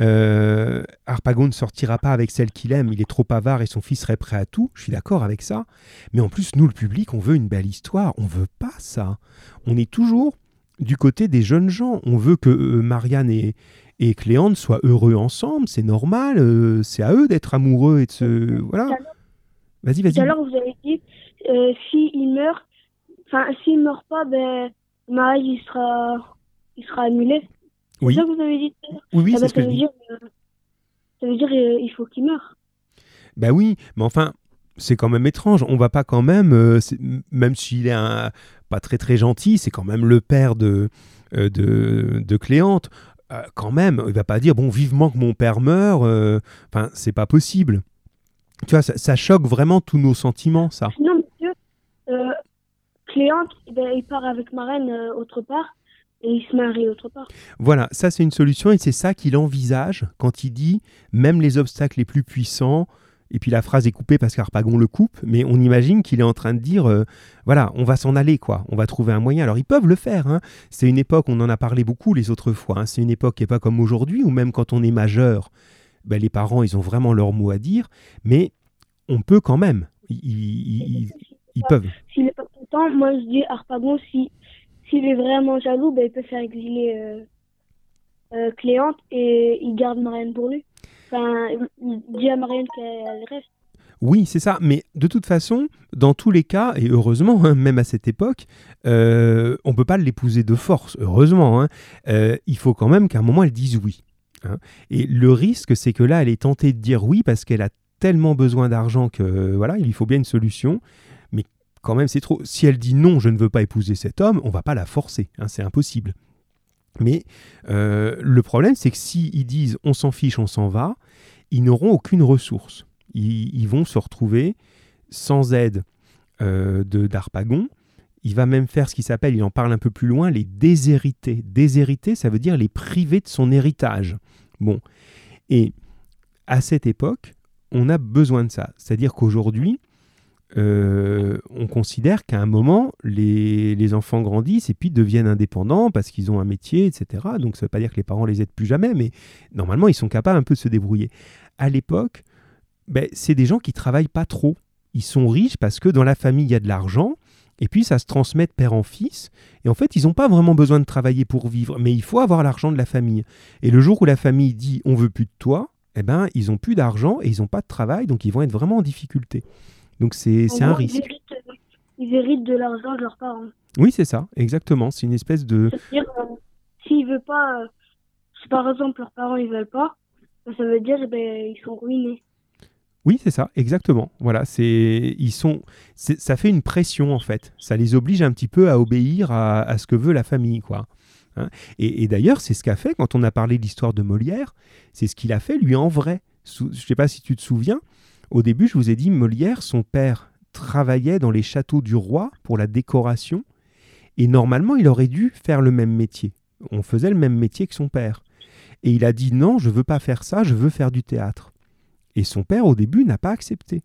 A: euh, Harpagon ne sortira pas avec celle qu'il aime, il est trop avare et son fils serait prêt à tout, je suis d'accord avec ça. Mais en plus, nous, le public, on veut une belle histoire, on veut pas ça. On est toujours du côté des jeunes gens, on veut que euh, Marianne et, et Cléante soient heureux ensemble, c'est normal, euh, c'est à eux d'être amoureux et de se... Voilà. Vas-y, vas-y.
B: Tout à l'heure, vous avez dit, euh, s'il meurt, enfin, s'il meurt pas, ben, le mariage, il sera, il sera annulé.
A: Oui.
B: C'est ça que vous avez dit tout à l'heure
A: Oui, oui,
B: Ah
A: c'est
B: ben,
A: ce que je
B: veut
A: dis.
B: dire, euh, ça veut dire, euh, il faut qu'il meure.
A: Bah oui, mais enfin, c'est quand même étrange. On va pas quand même, euh, même s'il est un- pas très très gentil, c'est quand même le père de, euh, de, de Cléante. Euh, quand même, il va pas dire bon vivement que mon père meure. Enfin, c'est pas possible. Tu vois, ça, ça choque vraiment tous nos sentiments, ça.
B: Sinon, monsieur, euh, Cléante, eh ben, il part avec Marraine euh, autre part et il se marie autre part.
A: Voilà, ça c'est une solution et c'est ça qu'il envisage quand il dit même les obstacles les plus puissants. Et puis la phrase est coupée parce qu'Arpagon le coupe, mais on imagine qu'il est en train de dire euh, voilà, on va s'en aller, quoi. On va trouver un moyen. Alors ils peuvent le faire. hein. C'est une époque, on en a parlé beaucoup les autres fois. hein. C'est une époque qui n'est pas comme aujourd'hui, où même quand on est majeur, ben, les parents, ils ont vraiment leur mot à dire, mais on peut quand même. Ils, ils- ils- ils peuvent.
B: S'il n'est pas content, moi je dis Harpagon, si, s'il est vraiment jaloux, ben, il peut faire exiler euh, euh, Cléante et il garde Marianne pour lui. Enfin, il il dit à Marianne qu'elle reste.
A: Oui, c'est ça. Mais de toute façon, dans tous les cas, et heureusement, hein, même à cette époque, euh, on ne peut pas l'épouser de force. Heureusement, hein. Euh, il faut quand même qu'à un moment, elle dise oui. Hein. Et le risque, c'est que là, elle est tentée de dire oui parce qu'elle a tellement besoin d'argent que voilà, il lui faut bien une solution. Mais quand même, c'est trop. Si elle dit non, je ne veux pas épouser cet homme, on va pas la forcer. hein, c'est impossible. Mais euh, le problème, c'est que s'ils disent on s'en fiche, on s'en va, ils n'auront aucune ressource. Ils, ils vont se retrouver sans aide euh, de d'Arpagon. Il va même faire ce qui s'appelle, il en parle un peu plus loin, les déshérités. Déshérités, ça veut dire les privés de son héritage. Bon. Et à cette époque, on a besoin de ça. C'est-à-dire qu'aujourd'hui, euh, on considère qu'à un moment, les, les enfants grandissent et puis deviennent indépendants parce qu'ils ont un métier, etc. Donc ça ne veut pas dire que les parents les aident plus jamais, mais normalement, ils sont capables un peu de se débrouiller. À l'époque, ben, c'est des gens qui travaillent pas trop. Ils sont riches parce que dans la famille, il y a de l'argent. Et puis, ça se transmet de père en fils. Et en fait, ils n'ont pas vraiment besoin de travailler pour vivre. Mais il faut avoir l'argent de la famille. Et le jour où la famille dit on veut plus de toi, eh ben, ils ont plus d'argent et ils n'ont pas de travail. Donc, ils vont être vraiment en difficulté. Donc, c'est un risque.
B: Ils héritent, ils héritent de l'argent de leurs parents.
A: Oui, c'est ça, exactement. C'est une espèce de.
B: C'est-à-dire, euh, s'ils veulent pas, euh, si par exemple leurs parents ils veulent pas, ça veut dire eh ben, ils sont ruinés.
A: Oui, c'est ça, exactement. Voilà, c'est ils sont, ça fait une pression en fait. Ça les oblige un petit peu à obéir à, à ce que veut la famille, quoi. Hein. et d'ailleurs, c'est ce qu'a fait quand on a parlé de l'histoire de Molière. C'est ce qu'il a fait lui en vrai. Je ne sais pas si tu te souviens. Au début, je vous ai dit Molière, son père travaillait dans les châteaux du roi pour la décoration, et normalement, il aurait dû faire le même métier. On faisait le même métier que son père. Et il a dit non, je veux pas faire ça, je veux faire du théâtre. Et son père, au début, n'a pas accepté.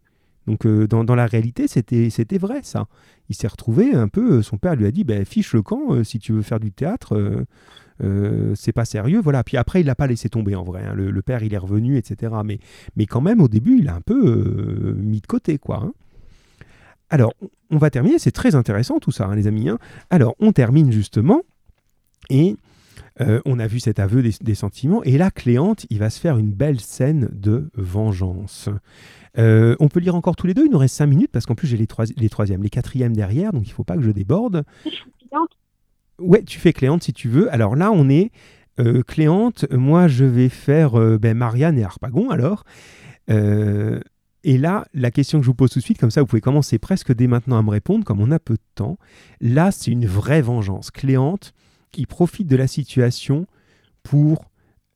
A: Donc, euh, dans, la réalité, c'était vrai, ça. Il s'est retrouvé un peu. euh, Son père lui a dit ben, fiche le camp, euh, si tu veux faire du théâtre, c'est pas sérieux. Voilà. Puis après, il l'a pas laissé tomber, en vrai. hein. Le, père, il est revenu, etc. Mais, quand même, au début, il a un peu mis de côté, quoi. hein. Alors, on- va terminer. C'est très intéressant, tout ça, hein, les amis. Alors, on termine justement. Et euh, on a vu cet aveu des, des sentiments. Et là, Cléante, il va se faire une belle scène de vengeance. Euh, on peut lire encore tous les deux. Il nous reste cinq minutes parce qu'en plus, j'ai les, trois, les troisièmes, les quatrièmes derrière. Donc, il ne faut pas que je déborde. Ouais, tu fais Cléante si tu veux. Alors là, on est euh, Cléante. Moi, je vais faire ben, Marianne et Harpagon alors. Et là, la question que je vous pose tout de suite, comme ça, vous pouvez commencer presque dès maintenant à me répondre, comme on a peu de temps. Là, c'est une vraie vengeance. Cléante, qui profite de la situation pour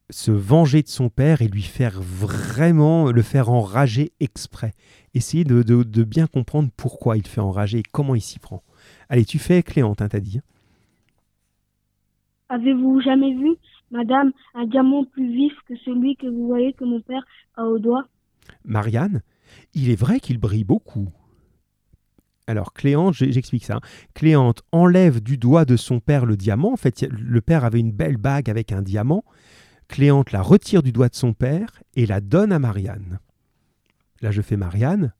A: se venger de son père et lui faire vraiment le faire enrager exprès. Essayez de, de- de bien comprendre pourquoi il fait enrager et comment il s'y prend. Allez, tu fais Cléante, hein, t'as dit.
B: Avez-vous jamais vu, madame, un diamant plus vif que celui que vous voyez que mon père a au doigt?
A: Marianne, il est vrai qu'il brille beaucoup. Alors, Cléante, j'explique ça. hein. Cléante enlève du doigt de son père le diamant. En fait, le père avait une belle bague avec un diamant. Cléante la retire du doigt de son père et la donne à Marianne. Là, je fais Marianne.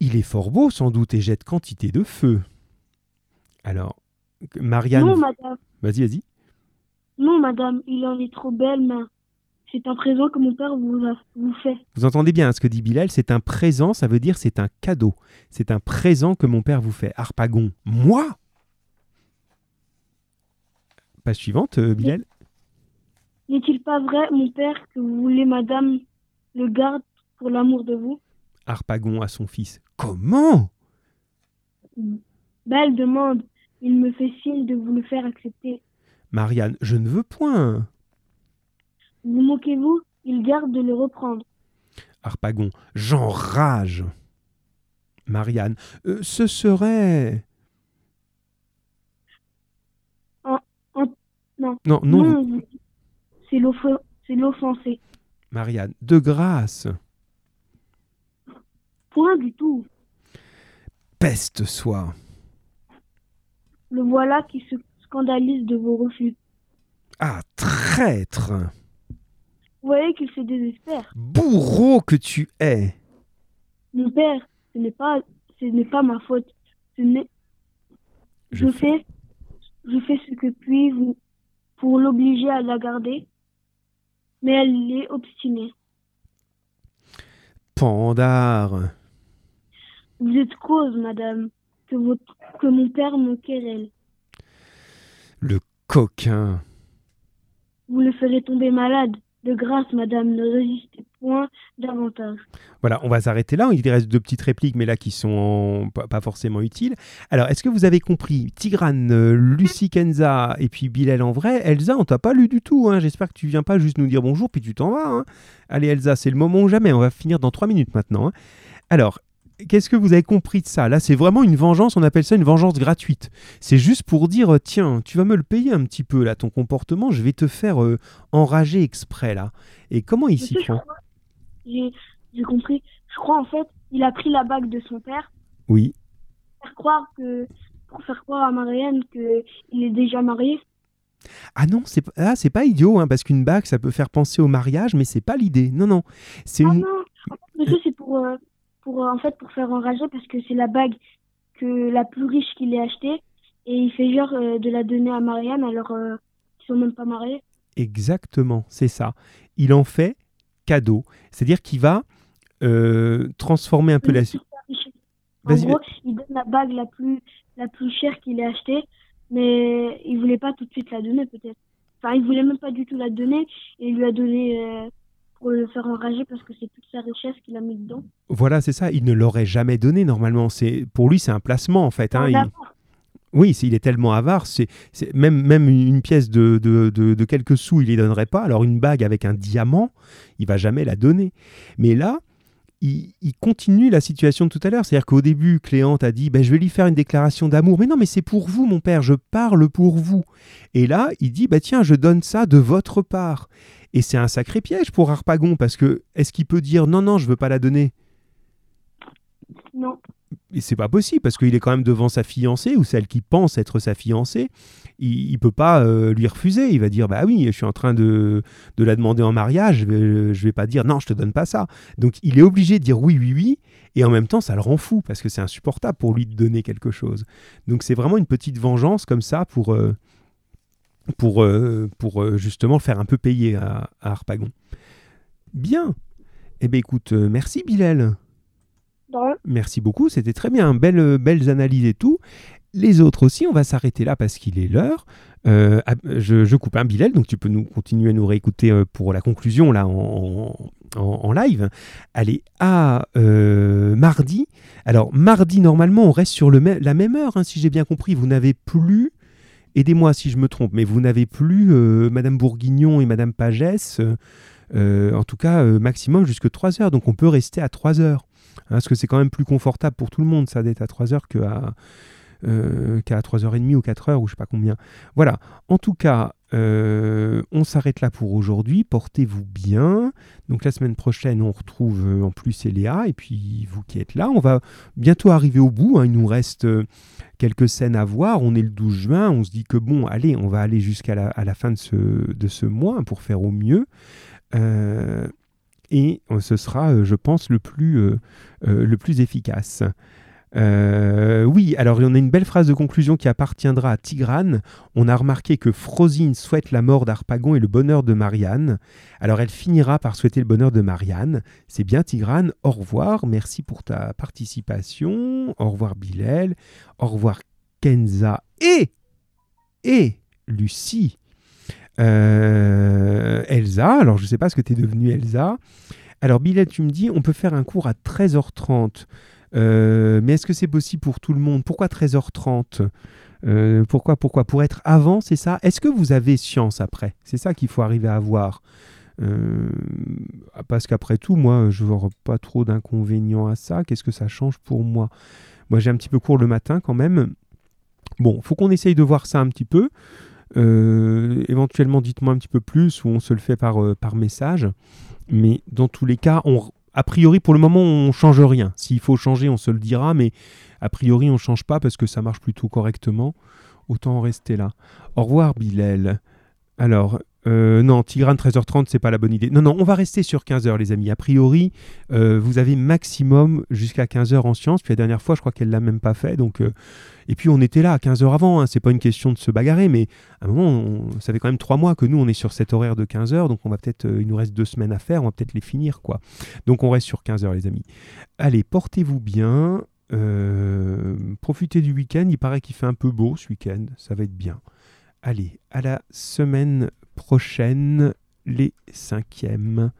A: Il est fort beau, sans doute, et jette quantité de feu. Alors, Marianne.
B: Non, madame.
A: Vas-y, vas-y.
B: Non, madame, il en est trop belle, mais c'est un présent que mon père vous, a, vous fait.
A: Vous entendez bien hein, ce que dit Bilal, c'est un présent, ça veut dire c'est un cadeau. C'est un présent que mon père vous fait. Harpagon, moi? Page suivante, euh, Bilal.
B: N'est-il pas vrai, mon père, que vous voulez, madame, le garde pour l'amour de vous?
A: Harpagon à son fils. Comment?
B: Belle demande. Il me fait signe de vous le faire accepter.
A: Marianne, je ne veux point.
B: Vous moquez-vous Il garde de le reprendre.
A: Harpagon, j'enrage. Marianne, euh, ce serait.
B: En- en- non.
A: Non, non,
B: Non, vous- c'est l'off- c'est l'offensé.
A: Marianne, de grâce.
B: Point du tout.
A: Peste soit.
B: Le voilà qui se scandalise de vos refus.
A: Ah, traître
B: voyez qu'il se désespère.
A: Bourreau que tu es
B: Mon père, ce n'est pas, ce n'est pas ma faute. Ce n'est,
A: Je
B: je, fais, je fais ce que puis vous pour l'obliger à la garder, mais elle est obstinée.
A: Pandare
B: Vous êtes cause, madame, que, votre, que mon père me querelle.
A: Le coquin
B: Vous le ferez tomber malade. De grâce, madame, ne résistez point davantage.
A: Voilà, on va s'arrêter là. Il reste deux petites répliques, mais là qui sont pas forcément utiles. Alors, est-ce que vous avez compris Tigrane, euh, Lucie Kenza et puis Bilal en vrai Elsa, on t'a pas lu du tout. hein. J'espère que tu viens pas juste nous dire bonjour puis tu t'en vas. hein. Allez, Elsa, c'est le moment ou jamais. On va finir dans trois minutes maintenant. hein. Alors, qu'est-ce que vous avez compris de ça? Là, c'est vraiment une vengeance. On appelle ça une vengeance gratuite. C'est juste pour dire euh, tiens, tu vas me le payer un petit peu là, ton comportement. Je vais te faire euh, enrager exprès là. Et comment il s'y prend?
B: J'ai compris. Je crois, en fait, il a pris la bague de son père
A: Oui.
B: pour faire croire, que, pour faire croire à Marianne qu'il est déjà marié.
A: Ah non, c'est pas- ah, c'est pas idiot, hein, parce qu'une bague, ça peut faire penser au mariage, mais c'est pas l'idée. Non, non. C'est
B: Ah
A: une.
B: non, en fait, c'est pour, euh, pour, euh, en fait, pour faire enrager parce que c'est la bague que la plus riche qu'il ait achetée et il fait genre euh, de la donner à Marianne alors euh, qu'ils sont même pas mariés.
A: Exactement, c'est ça. Il en fait cadeau. C'est-à-dire qu'il va euh, transformer un peu la.
B: En gros, il donne la bague la plus, la plus chère qu'il ait achetée, mais il voulait pas tout de suite la donner peut-être. Enfin, il voulait même pas du tout la donner et il lui a donné pour le faire enrager parce que c'est toute sa richesse qu'il a mis dedans.
A: Voilà, c'est ça. Il ne l'aurait jamais donné normalement. C'est pour lui, c'est un placement en fait. hein. Il-. Oui, c'est- il est tellement avare, c'est même, même une pièce de, de, de- de quelques sous, il ne donnerait pas. Alors une bague avec un diamant, il va jamais la donner. Mais là, il, il continue la situation de tout à l'heure. C'est-à-dire qu'au début, Cléante a dit ben, Je vais lui faire une déclaration d'amour. Mais non, mais c'est pour vous, mon père, je parle pour vous. Et là, il dit bah, Tiens, je donne ça de votre part. Et c'est un sacré piège pour Harpagon, parce que est-ce qu'il peut dire Non, non, je veux pas la donner?
B: Non.
A: et c'est pas possible parce qu'il est quand même devant sa fiancée ou celle qui pense être sa fiancée. Il, il peut pas euh, lui refuser. Il va dire bah oui, je suis en train de, de la demander en mariage. Je vais, je vais pas dire non, je te donne pas ça. Donc il est obligé de dire oui, oui, oui. Et en même temps, ça le rend fou parce que c'est insupportable pour lui de donner quelque chose. Donc c'est vraiment une petite vengeance comme ça pour euh, pour euh, pour euh, justement faire un peu payer à, à Harpagon. Bien. Eh bien écoute, euh, merci Bilal. Merci beaucoup, c'était très bien, belles, belles analyses et tout. Les autres aussi, on va s'arrêter là parce qu'il est l'heure. Euh, je, je coupe un Bilal, donc tu peux nous continuer à nous réécouter pour la conclusion là en, en- en live. Allez, à euh, mardi. Alors mardi, normalement, on reste sur le la même heure, hein, si j'ai bien compris. Vous n'avez plus, aidez-moi si je me trompe, mais vous n'avez plus euh, Madame Bourguignon et Madame Pagès, euh, euh, en tout cas maximum jusque 3 heures. Donc on peut rester à 3 heures. Hein, parce que c'est quand même plus confortable pour tout le monde, ça, d'être à 3 heures que à, euh, qu'à 3h30 ou 4h ou je sais pas combien. Voilà. En tout cas, euh, on s'arrête là pour aujourd'hui. Portez-vous bien. Donc la semaine prochaine, on retrouve euh, en plus Eléa et puis vous qui êtes là. On va bientôt arriver au bout. Hein. Il nous reste quelques scènes à voir. On est le 12 juin. On se dit que bon, allez, on va aller jusqu'à la, fin de ce, mois pour faire au mieux. et ce sera, je pense, le plus efficace. Euh, oui, alors on a une belle phrase de conclusion qui appartiendra à Tigrane. On a remarqué que Frosine souhaite la mort d'Arpagon et le bonheur de Marianne. Alors elle finira par souhaiter le bonheur de Marianne. C'est bien Tigrane, au revoir, merci pour ta participation. Au revoir Bilal, au revoir Kenza et, et Lucie. Euh, Elsa, alors je ne sais pas ce que tu es devenue Elsa. Alors Bilal, tu me dis, on peut faire un cours à 13h30. Euh, mais est-ce que c'est possible pour tout le monde? Pourquoi 13h30 euh, Pourquoi Pourquoi? Pour être avant, c'est ça? Est-ce que vous avez science après? C'est ça qu'il faut arriver à voir. Euh, parce qu'apré tout, moi, je vois pas trop d'inconvénients à ça. Qu'est-ce que ça change pour moi? Moi, j'ai un petit peu court le matin quand même. Bon, faut qu'on essaye de voir ça un petit peu. éventuellement, dites-moi un petit peu plus ou on se le fait par, par message. Mais dans tous les cas, on, a priori, pour le moment, on change rien. S'il faut changer, on se le dira, mais a priori, on change pas parce que ça marche plutôt correctement. Autant en rester là. Au revoir, Bilal. Alors, euh, non, Tigrane 13h30, c'est pas la bonne idée. Non, non, on va rester sur 15h, les amis. A priori, euh, vous avez maximum jusqu'à 15h en sciences. Puis la dernière fois, je crois qu'elle l'a même pas fait. Donc, euh, et puis on était là à 15h avant. Hein. C'est pas une question de se bagarrer, mais à un moment, ça fait quand même trois mois que nous, on est sur cet horaire de 15h. Donc on va peut-être, il nous reste deux semaines à faire. On va peut-être les finir, quoi. Donc on reste sur 15h, les amis. Allez, portez-vous bien. profitez du week-end. Il paraît qu'il fait un peu beau ce week-end. Ça va être bien. Allez, à la semaine prochaine, les cinquièmes. 3.